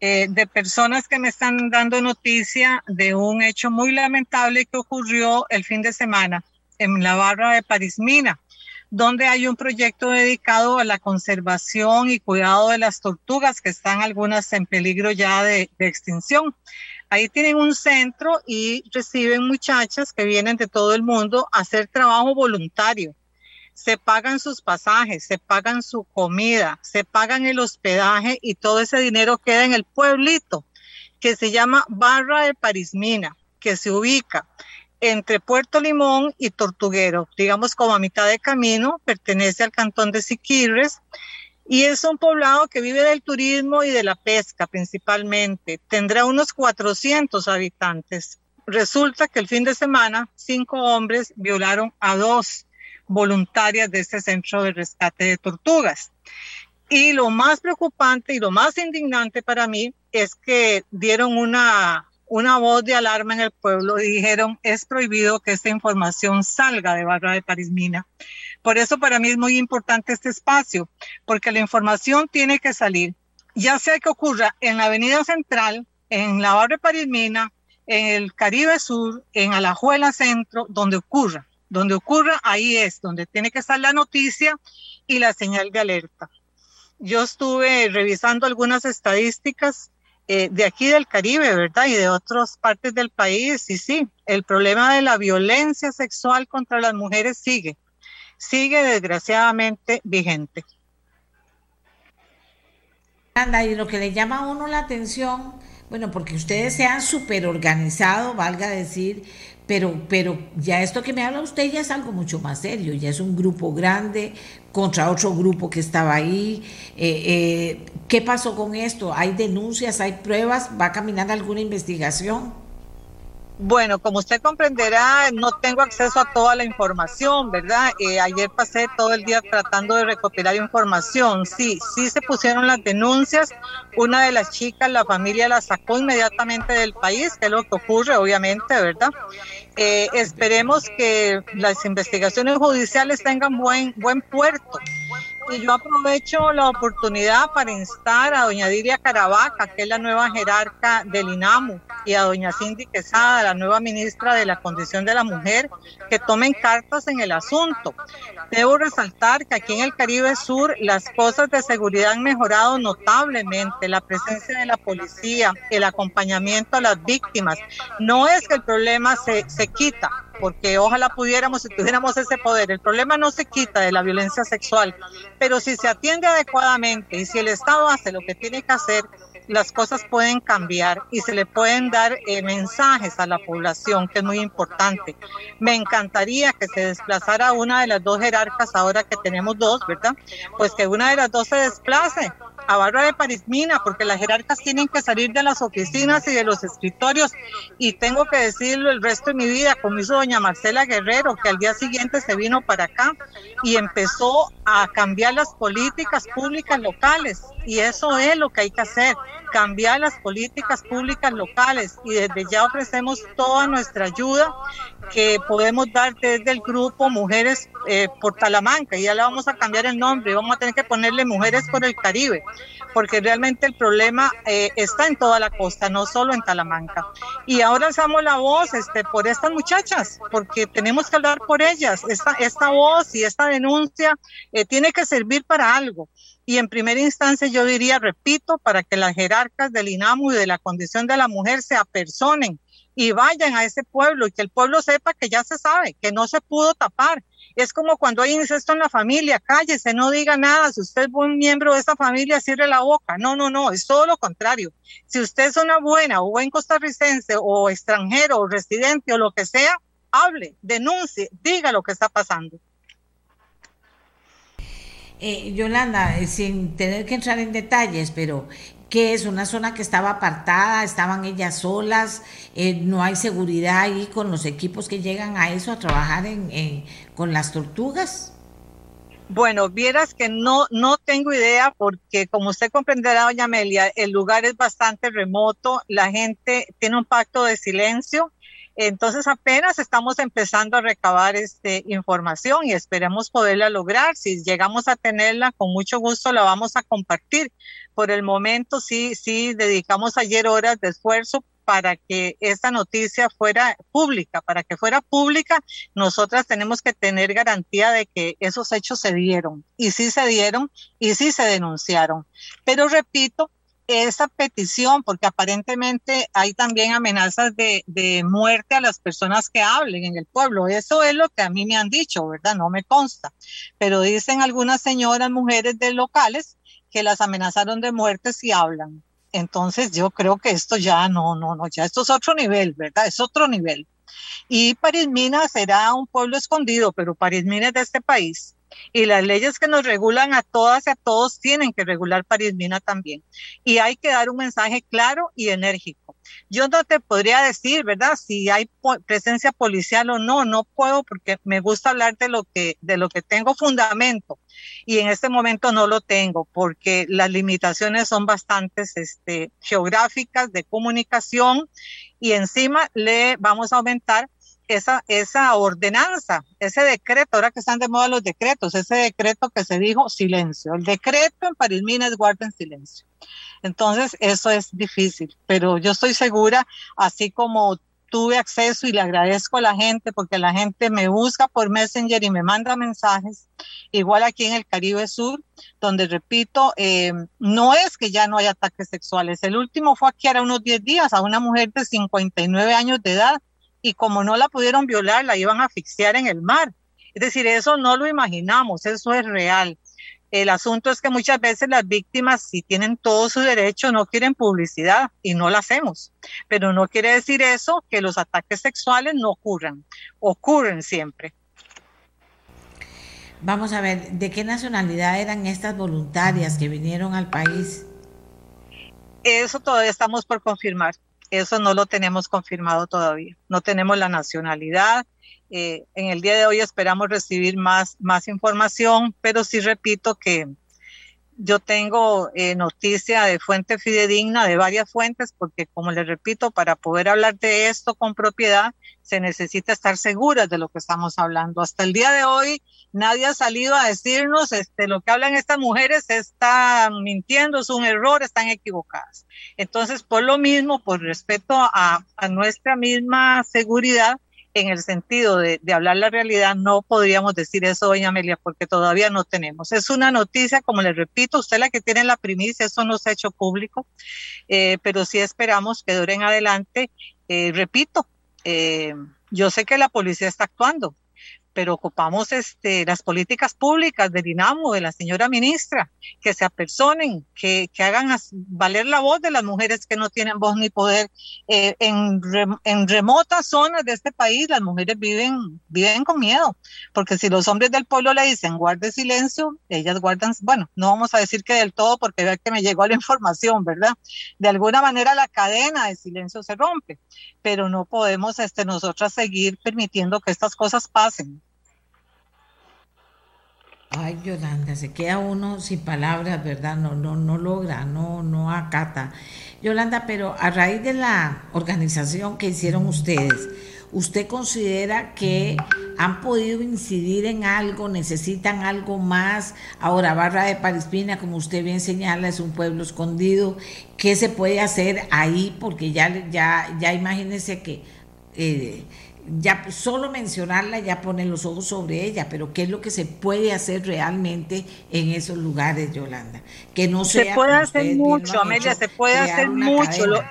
eh, de personas que me están dando noticia de un hecho muy lamentable que ocurrió el fin de semana en la barra de Parismina donde hay un proyecto dedicado a la conservación y cuidado de las tortugas, que están algunas en peligro ya de, extinción. Ahí tienen un centro y reciben muchachas que vienen de todo el mundo a hacer trabajo voluntario se pagan sus pasajes, se pagan su comida, se pagan el hospedaje y todo ese dinero queda en el pueblito que se llama Barra de Parismina, que se ubica entre Puerto Limón y Tortuguero, digamos como a mitad de camino, pertenece al cantón de Siquirres y es un poblado que vive del turismo y de la pesca principalmente. Tendrá unos 400 habitantes. Resulta que el fin de semana cinco hombres violaron a dos voluntarias de este centro de rescate de tortugas. Y lo más preocupante y lo más indignante para mí es que dieron una, una voz de alarma en el pueblo y dijeron es prohibido que esta información salga de Barra de Parismina. Por eso para mí es muy importante este espacio, porque la información tiene que salir, ya sea que ocurra en la Avenida Central, en la Barra de Parismina, en el Caribe Sur, en Alajuela Centro, donde ocurra donde ocurra, ahí es donde tiene que estar la noticia y la señal de alerta. Yo estuve revisando algunas estadísticas eh, de aquí del Caribe, ¿verdad? Y de otras partes del país. Y sí, el problema de la violencia sexual contra las mujeres sigue, sigue desgraciadamente vigente. Anda, y lo que le llama a uno la atención, bueno, porque ustedes se han súper organizado, valga decir, pero, pero ya esto que me habla usted ya es algo mucho más serio, ya es un grupo grande contra otro grupo que estaba ahí. Eh, eh, ¿Qué pasó con esto? ¿Hay denuncias, hay pruebas? ¿Va caminando alguna investigación? Bueno, como usted comprenderá, no tengo acceso a toda la información, ¿verdad? Eh, ayer pasé todo el día tratando de recopilar información. Sí, sí se pusieron las denuncias. Una de las chicas, la familia la sacó inmediatamente del país, que es lo que ocurre, obviamente, ¿verdad? Eh, esperemos que las investigaciones judiciales tengan buen, buen puerto. Y yo aprovecho la oportunidad para instar a doña Diria Caravaca, que es la nueva jerarca del INAMU, y a doña Cindy Quesada, la nueva ministra de la Condición de la Mujer, que tomen cartas en el asunto. Debo resaltar que aquí en el Caribe Sur las cosas de seguridad han mejorado notablemente, la presencia de la policía, el acompañamiento a las víctimas. No es que el problema se, se quita, porque ojalá pudiéramos y tuviéramos ese poder. El problema no se quita de la violencia sexual, pero si se atiende adecuadamente y si el Estado hace lo que tiene que hacer, las cosas pueden cambiar y se le pueden dar eh, mensajes a la población, que es muy importante. Me encantaría que se desplazara una de las dos jerarcas, ahora que tenemos dos, ¿verdad? Pues que una de las dos se desplace a Barra de Parismina, porque las jerarcas tienen que salir de las oficinas y de los escritorios. Y tengo que decirlo el resto de mi vida, como hizo doña Marcela Guerrero, que al día siguiente se vino para acá y empezó a cambiar las políticas públicas locales. Y eso es lo que hay que hacer, cambiar las políticas públicas locales. Y desde ya ofrecemos toda nuestra ayuda que podemos dar desde el grupo Mujeres eh, por Talamanca. Y ya le vamos a cambiar el nombre, vamos a tener que ponerle Mujeres por el Caribe porque realmente el problema eh, está en toda la costa, no solo en Talamanca. Y ahora alzamos la voz este, por estas muchachas, porque tenemos que hablar por ellas. Esta, esta voz y esta denuncia eh, tiene que servir para algo. Y en primera instancia yo diría, repito, para que las jerarcas del INAMU y de la condición de la mujer se apersonen y vayan a ese pueblo y que el pueblo sepa que ya se sabe, que no se pudo tapar. Es como cuando hay incesto en la familia, cállese, no diga nada. Si usted es un miembro de esa familia, cierre la boca. No, no, no, es todo lo contrario. Si usted es una buena o buen costarricense o extranjero o residente o lo que sea, hable, denuncie, diga lo que está pasando. Eh, Yolanda, eh, sin tener que entrar en detalles, pero ¿qué es una zona que estaba apartada? ¿Estaban ellas solas? Eh, ¿No hay seguridad ahí con los equipos que llegan a eso, a trabajar con las tortugas? Bueno, vieras que no, no tengo idea porque como usted comprenderá, doña Amelia, el lugar es bastante remoto, la gente tiene un pacto de silencio entonces apenas estamos empezando a recabar este, información y esperemos poderla lograr. Si llegamos a tenerla, con mucho gusto la vamos a compartir. Por el momento sí, sí, dedicamos ayer horas de esfuerzo para que esta noticia fuera pública. Para que fuera pública, nosotras tenemos que tener garantía de que esos hechos se dieron y sí se dieron y sí se denunciaron. Pero repito, esa petición, porque aparentemente hay también amenazas de, de, muerte a las personas que hablen en el pueblo. Eso es lo que a mí me han dicho, ¿verdad? No me consta. Pero dicen algunas señoras, mujeres de locales, que las amenazaron de muerte si hablan. Entonces yo creo que esto ya no, no, no, ya esto es otro nivel, ¿verdad? Es otro nivel. Y Parismina será un pueblo escondido, pero Parismina es de este país y las leyes que nos regulan a todas y a todos tienen que regular París Mina también. Y hay que dar un mensaje claro y enérgico. Yo no te podría decir, ¿verdad? Si hay presencia policial o no, no puedo porque me gusta hablar de lo que, de lo que tengo fundamento. Y en este momento no lo tengo porque las limitaciones son bastantes este, geográficas de comunicación y encima le vamos a aumentar esa, esa ordenanza, ese decreto, ahora que están de moda los decretos, ese decreto que se dijo silencio. El decreto en París Minas guarden silencio. Entonces, eso es difícil, pero yo estoy segura, así como tuve acceso y le agradezco a la gente porque la gente me busca por Messenger y me manda mensajes, igual aquí en el Caribe Sur, donde repito, eh, no es que ya no hay ataques sexuales. El último fue aquí ahora unos 10 días a una mujer de 59 años de edad y como no la pudieron violar, la iban a asfixiar en el mar. Es decir, eso no lo imaginamos, eso es real. El asunto es que muchas veces las víctimas, si tienen todo su derecho, no quieren publicidad y no la hacemos. Pero no quiere decir eso que los ataques sexuales no ocurran, ocurren siempre. Vamos a ver, ¿de qué nacionalidad eran estas voluntarias que vinieron al país? Eso todavía estamos por confirmar. Eso no lo tenemos confirmado todavía. No tenemos la nacionalidad. Eh, en el día de hoy esperamos recibir más, más información, pero sí repito que yo tengo eh, noticia de fuente fidedigna de varias fuentes, porque como les repito, para poder hablar de esto con propiedad, se necesita estar seguras de lo que estamos hablando. Hasta el día de hoy, nadie ha salido a decirnos, este, lo que hablan estas mujeres están mintiendo, es un error, están equivocadas. Entonces, por lo mismo, por respeto a nuestra misma seguridad, en el sentido de, hablar la realidad, no podríamos decir eso, doña Amelia, porque todavía no tenemos. Es una noticia, como le repito, usted la que tiene la primicia, eso no se ha hecho público, eh, pero sí esperamos que duren adelante. Eh, repito, eh, yo sé que la policía está actuando, pero ocupamos este, las políticas públicas del INAMO, de la señora ministra, que se apersonen, que, que hagan valer la voz de las mujeres que no tienen voz ni poder. Eh, en, en, remotas zonas de este país las mujeres viven, viven con miedo, porque si los hombres del pueblo le dicen guarde silencio, ellas guardan, bueno, no vamos a decir que del todo, porque vea que me llegó la información, ¿verdad? De alguna manera la cadena de silencio se rompe, pero no podemos este, nosotras seguir permitiendo que estas cosas pasen. Ay, Yolanda, se queda uno sin palabras, ¿verdad? No, no, no logra, no, no acata. Yolanda, pero a raíz de la organización que hicieron ustedes, ¿usted considera que han podido incidir en algo, necesitan algo más? Ahora, Barra de Parispina, como usted bien señala, es un pueblo escondido. ¿Qué se puede hacer ahí? Porque ya, ya, ya imagínese que eh, ya solo mencionarla ya pone los ojos sobre ella, pero ¿qué es lo que se puede hacer realmente en esos lugares, Yolanda? Que no se puede hacer mucho, Amelia, se puede hacer mucho.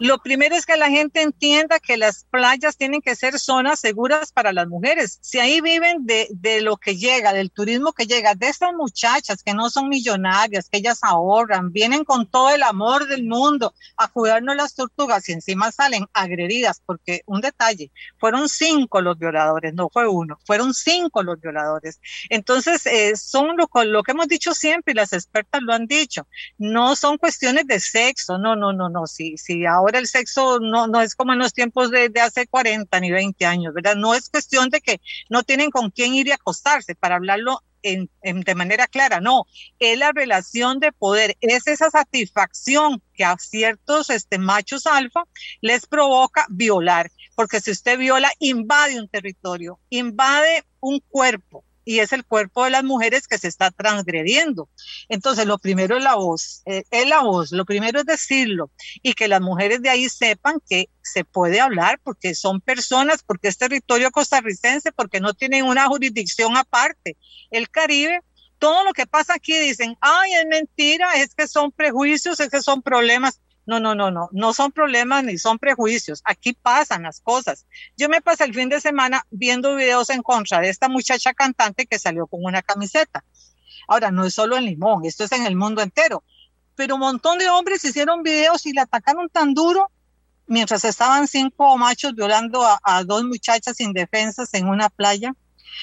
Lo primero es que la gente entienda que las playas tienen que ser zonas seguras para las mujeres. Si ahí viven de, de, lo que llega, del turismo que llega, de estas muchachas que no son millonarias, que ellas ahorran, vienen con todo el amor del mundo a cuidarnos las tortugas y encima salen agredidas, porque un detalle, fueron cinco los violadores, no fue uno, fueron cinco los violadores. Entonces, eh, son lo, lo que hemos dicho siempre y las expertas lo han dicho, no son cuestiones de sexo, no, no, no, no, si, si ahora el sexo no, no es como en los tiempos de, hace 40 ni 20 años, ¿verdad? No es cuestión de que no tienen con quién ir y acostarse, para hablarlo en, de manera clara, no, es la relación de poder, es esa satisfacción que a ciertos este, machos alfa les provoca violar, porque si usted viola, invade un territorio, invade un cuerpo, y es el cuerpo de las mujeres que se está transgrediendo. Entonces, lo primero es la voz, eh, es la voz, lo primero es decirlo y que las mujeres de ahí sepan que se puede hablar porque son personas, porque es territorio costarricense, porque no tienen una jurisdicción aparte. El Caribe todo lo que pasa aquí dicen, ay, es mentira, es que son prejuicios, es que son problemas. No, no, no, no, no son problemas ni son prejuicios. Aquí pasan las cosas. Yo me pasé el fin de semana viendo videos en contra de esta muchacha cantante que salió con una camiseta. Ahora, no es solo en Limón, esto es en el mundo entero. Pero un montón de hombres hicieron videos y la atacaron tan duro mientras estaban cinco machos violando a, dos muchachas indefensas en una playa.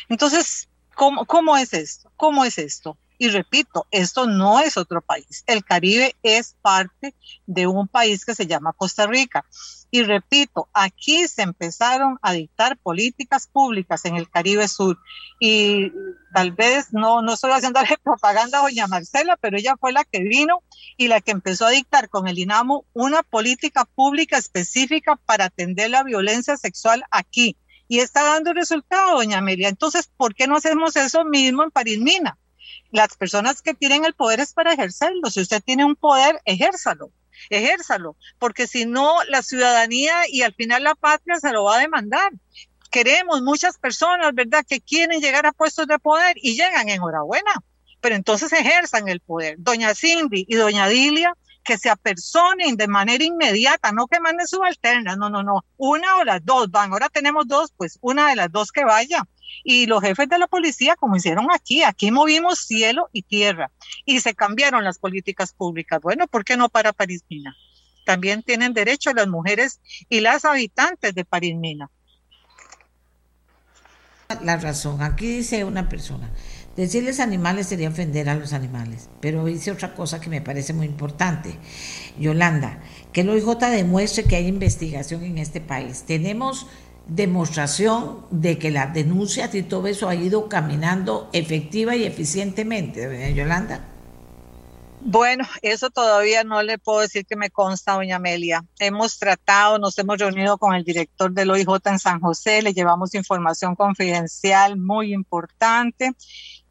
Entonces, ¿cómo, ¿cómo es esto? ¿Cómo es esto? Y repito, esto no es otro país. El Caribe es parte de un país que se llama Costa Rica. Y repito, aquí se empezaron a dictar políticas públicas en el Caribe Sur. Y tal vez no, no estoy haciendo propaganda a doña Marcela, pero ella fue la que vino y la que empezó a dictar con el INAMO una política pública específica para atender la violencia sexual aquí. Y está dando resultado, doña Amelia. Entonces, ¿por qué no hacemos eso mismo en París Mina? Las personas que tienen el poder es para ejercerlo. Si usted tiene un poder, ejérzalo, ejérzalo, porque si no, la ciudadanía y al final la patria se lo va a demandar. Queremos muchas personas, ¿verdad?, que quieren llegar a puestos de poder y llegan, enhorabuena, pero entonces ejerzan el poder. Doña Cindy y doña Dilia que se apersonen de manera inmediata, no que manden subalternas, no, no, no, una o las dos van, ahora tenemos dos, pues una de las dos que vaya. Y los jefes de la policía, como hicieron aquí, aquí movimos cielo y tierra y se cambiaron las políticas públicas. Bueno, ¿por qué no para París Mina? También tienen derecho las mujeres y las habitantes de París Mina. La razón, aquí dice una persona, Decirles animales sería ofender a los animales, pero dice otra cosa que me parece muy importante. Yolanda, que el OIJ demuestre que hay investigación en este país. Tenemos demostración de que las denuncias y todo eso ha ido caminando efectiva y eficientemente, Yolanda. Bueno, eso todavía no le puedo decir que me consta, doña Amelia. Hemos tratado, nos hemos reunido con el director del OIJ en San José, le llevamos información confidencial muy importante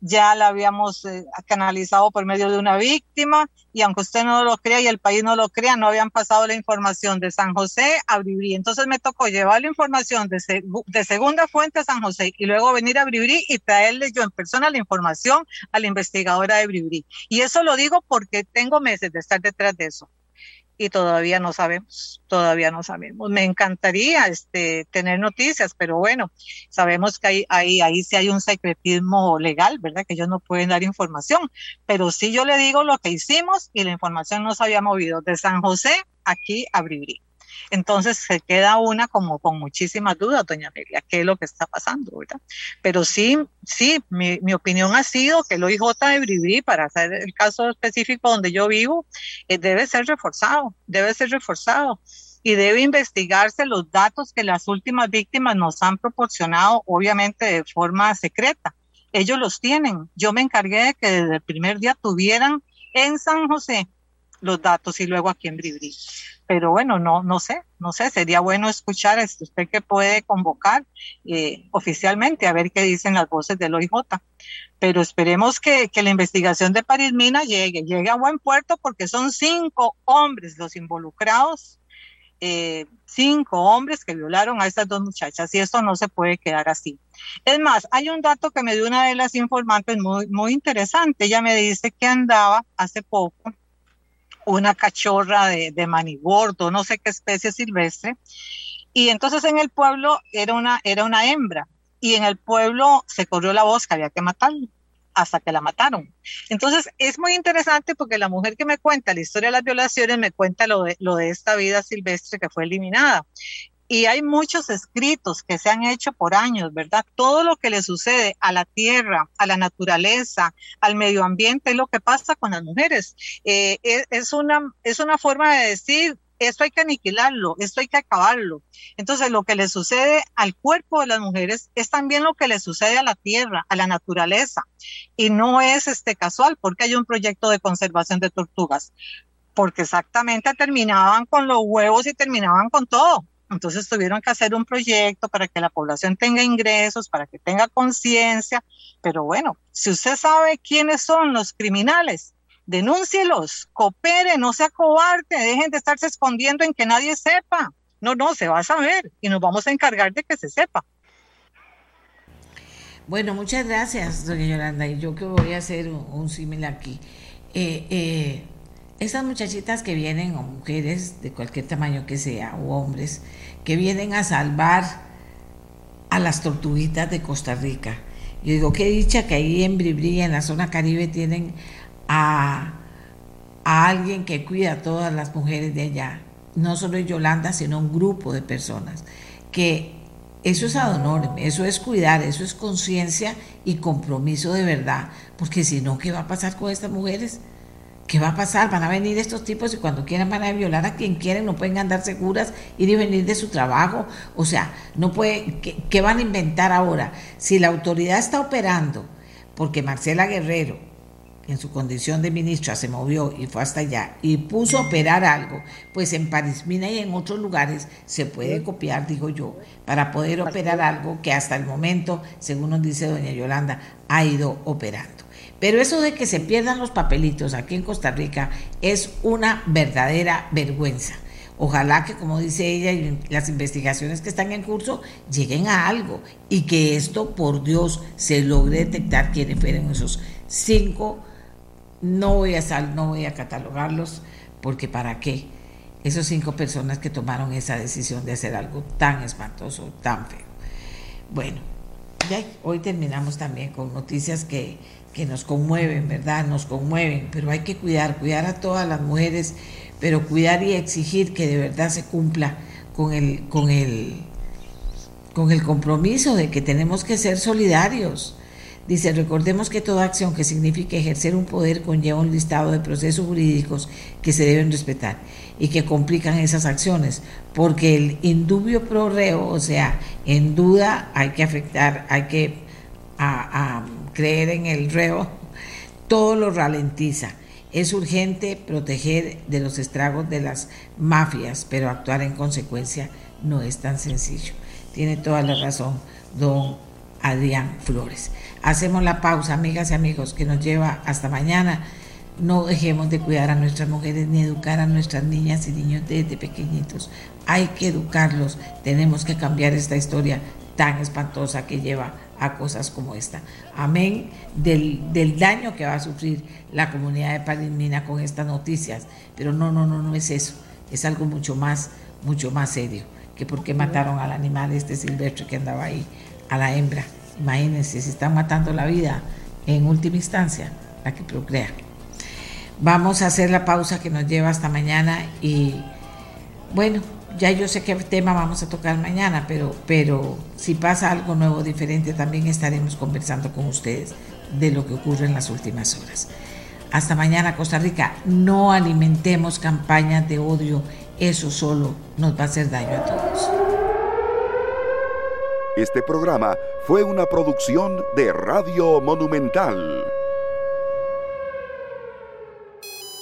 ya la habíamos eh, canalizado por medio de una víctima y aunque usted no lo crea y el país no lo crea, no habían pasado la información de San José a Bribri. Entonces me tocó llevar la información de, de segunda fuente a San José y luego venir a Bribri y traerle yo en persona la información a la investigadora de Bribri. Y eso lo digo porque tengo meses de estar detrás de eso y todavía no sabemos, todavía no sabemos. Me encantaría este, tener noticias, pero bueno, sabemos que ahí, ahí, ahí sí hay un secretismo legal, ¿verdad? Que ellos no pueden dar información, pero sí yo le digo lo que hicimos y la información no se había movido de San José aquí a Bribri. Entonces se queda una como con muchísimas dudas, doña Amelia, qué es lo que está pasando, ¿verdad? Pero sí, sí, mi, mi opinión ha sido que el OIJ de Bribri, para hacer el caso específico donde yo vivo, eh, debe ser reforzado, debe ser reforzado y debe investigarse los datos que las últimas víctimas nos han proporcionado, obviamente de forma secreta. Ellos los tienen. Yo me encargué de que desde el primer día tuvieran en San José los datos y luego aquí en Bribri pero bueno, no, no sé, no sé, sería bueno escuchar a usted que puede convocar eh, oficialmente a ver qué dicen las voces del OIJ. Pero esperemos que, que la investigación de París Mina llegue, llegue a buen puerto porque son cinco hombres los involucrados, eh, cinco hombres que violaron a estas dos muchachas y esto no se puede quedar así. Es más, hay un dato que me dio una de las informantes muy, muy interesante. Ella me dice que andaba hace poco una cachorra de, manigordo, no sé qué especie silvestre. Y entonces en el pueblo era una, era una hembra. Y en el pueblo se corrió la voz que había que matarla hasta que la mataron. Entonces es muy interesante porque la mujer que me cuenta la historia de las violaciones me cuenta lo de esta vida silvestre que fue eliminada y hay muchos escritos que se han hecho por años, ¿verdad? Todo lo que le sucede a la tierra, a la naturaleza, al medio ambiente, es lo que pasa con las mujeres. Eh, es, una, es una forma de decir, esto hay que aniquilarlo, esto hay que acabarlo. Entonces, lo que le sucede al cuerpo de las mujeres es también lo que le sucede a la tierra, a la naturaleza. Y no es este casual, porque hay un proyecto de conservación de tortugas, porque exactamente terminaban con los huevos y terminaban con todo Entonces tuvieron que hacer un proyecto para que la población tenga ingresos, para que tenga conciencia. Pero bueno, si usted sabe quiénes son los criminales, denúncielos, coopere, no sea cobarde, dejen de estarse escondiendo en que nadie sepa. No, no, se va a saber y nos vamos a encargar de que se sepa. Bueno, muchas gracias, doña Yolanda. Y yo que voy a hacer un, símil aquí. Eh, eh, esas muchachitas que vienen, o mujeres de cualquier tamaño que sea, o hombres, que vienen a salvar a las tortuguitas de Costa Rica. Yo digo, qué dicha que ahí en Bribri, en la zona caribe, tienen a, alguien que cuida a todas las mujeres de allá. No solo Yolanda, sino un grupo de personas que eso es adorno, eso es cuidar, eso es conciencia y compromiso de verdad, porque si no, ¿qué va a pasar con estas mujeres? ¿Qué va a pasar? Van a venir estos tipos y cuando quieran van a violar a quien quieren, no pueden andar seguras, ir y venir de su trabajo. O sea, no puede, qué van a inventar ahora? Si la autoridad está operando, porque Marcela Guerrero en su condición de ministra se movió y fue hasta allá y puso a operar algo, pues en París Mina y en otros lugares se puede copiar, digo yo, para poder operar algo que hasta el momento, según nos dice doña Yolanda, ha ido operando. Pero eso de que se pierdan los papelitos aquí en Costa Rica es una verdadera vergüenza. Ojalá que, como dice ella, las investigaciones que están en curso lleguen a algo y que esto, por Dios, se logre detectar quiénes fueron esos cinco no voy a no voy a catalogarlos porque para qué esos cinco personas que tomaron esa decisión de hacer algo tan espantoso, tan feo. Bueno, hoy terminamos también con noticias que, que nos conmueven, ¿verdad? Nos conmueven, pero hay que cuidar, cuidar a todas las mujeres, pero cuidar y exigir que de verdad se cumpla con el, con el, con el compromiso de que tenemos que ser solidarios Dice, recordemos que toda acción que signifique ejercer un poder conlleva un listado de procesos jurídicos que se deben respetar y que complican esas acciones, porque el indubio pro reo, o sea, en duda hay que afectar, hay que a, creer en el reo, todo lo ralentiza. Es urgente proteger de los estragos de las mafias, pero actuar en consecuencia no es tan sencillo. Tiene toda la razón don Adrián Flores. Hacemos la pausa, amigas y amigos, que nos lleva hasta mañana. No dejemos de cuidar a nuestras mujeres ni educar a nuestras niñas y niños desde pequeñitos. Hay que educarlos. Tenemos que cambiar esta historia tan espantosa que lleva a cosas como esta. Amén del, del, daño que va a sufrir la comunidad de Palmina con estas noticias. Pero no, no, no, no es eso. Es algo mucho más, mucho más serio que por qué mataron al animal este silvestre que andaba ahí, a la hembra. Imagínense, si están matando la vida en última instancia, la que procrea. Vamos a hacer la pausa que nos lleva hasta mañana y bueno, ya yo sé qué tema vamos a tocar mañana, pero, pero si pasa algo nuevo, diferente, también estaremos conversando con ustedes de lo que ocurre en las últimas horas. Hasta mañana, Costa Rica. No alimentemos campañas de odio, eso solo nos va a hacer daño a todos. Este programa fue una producción de Radio Monumental.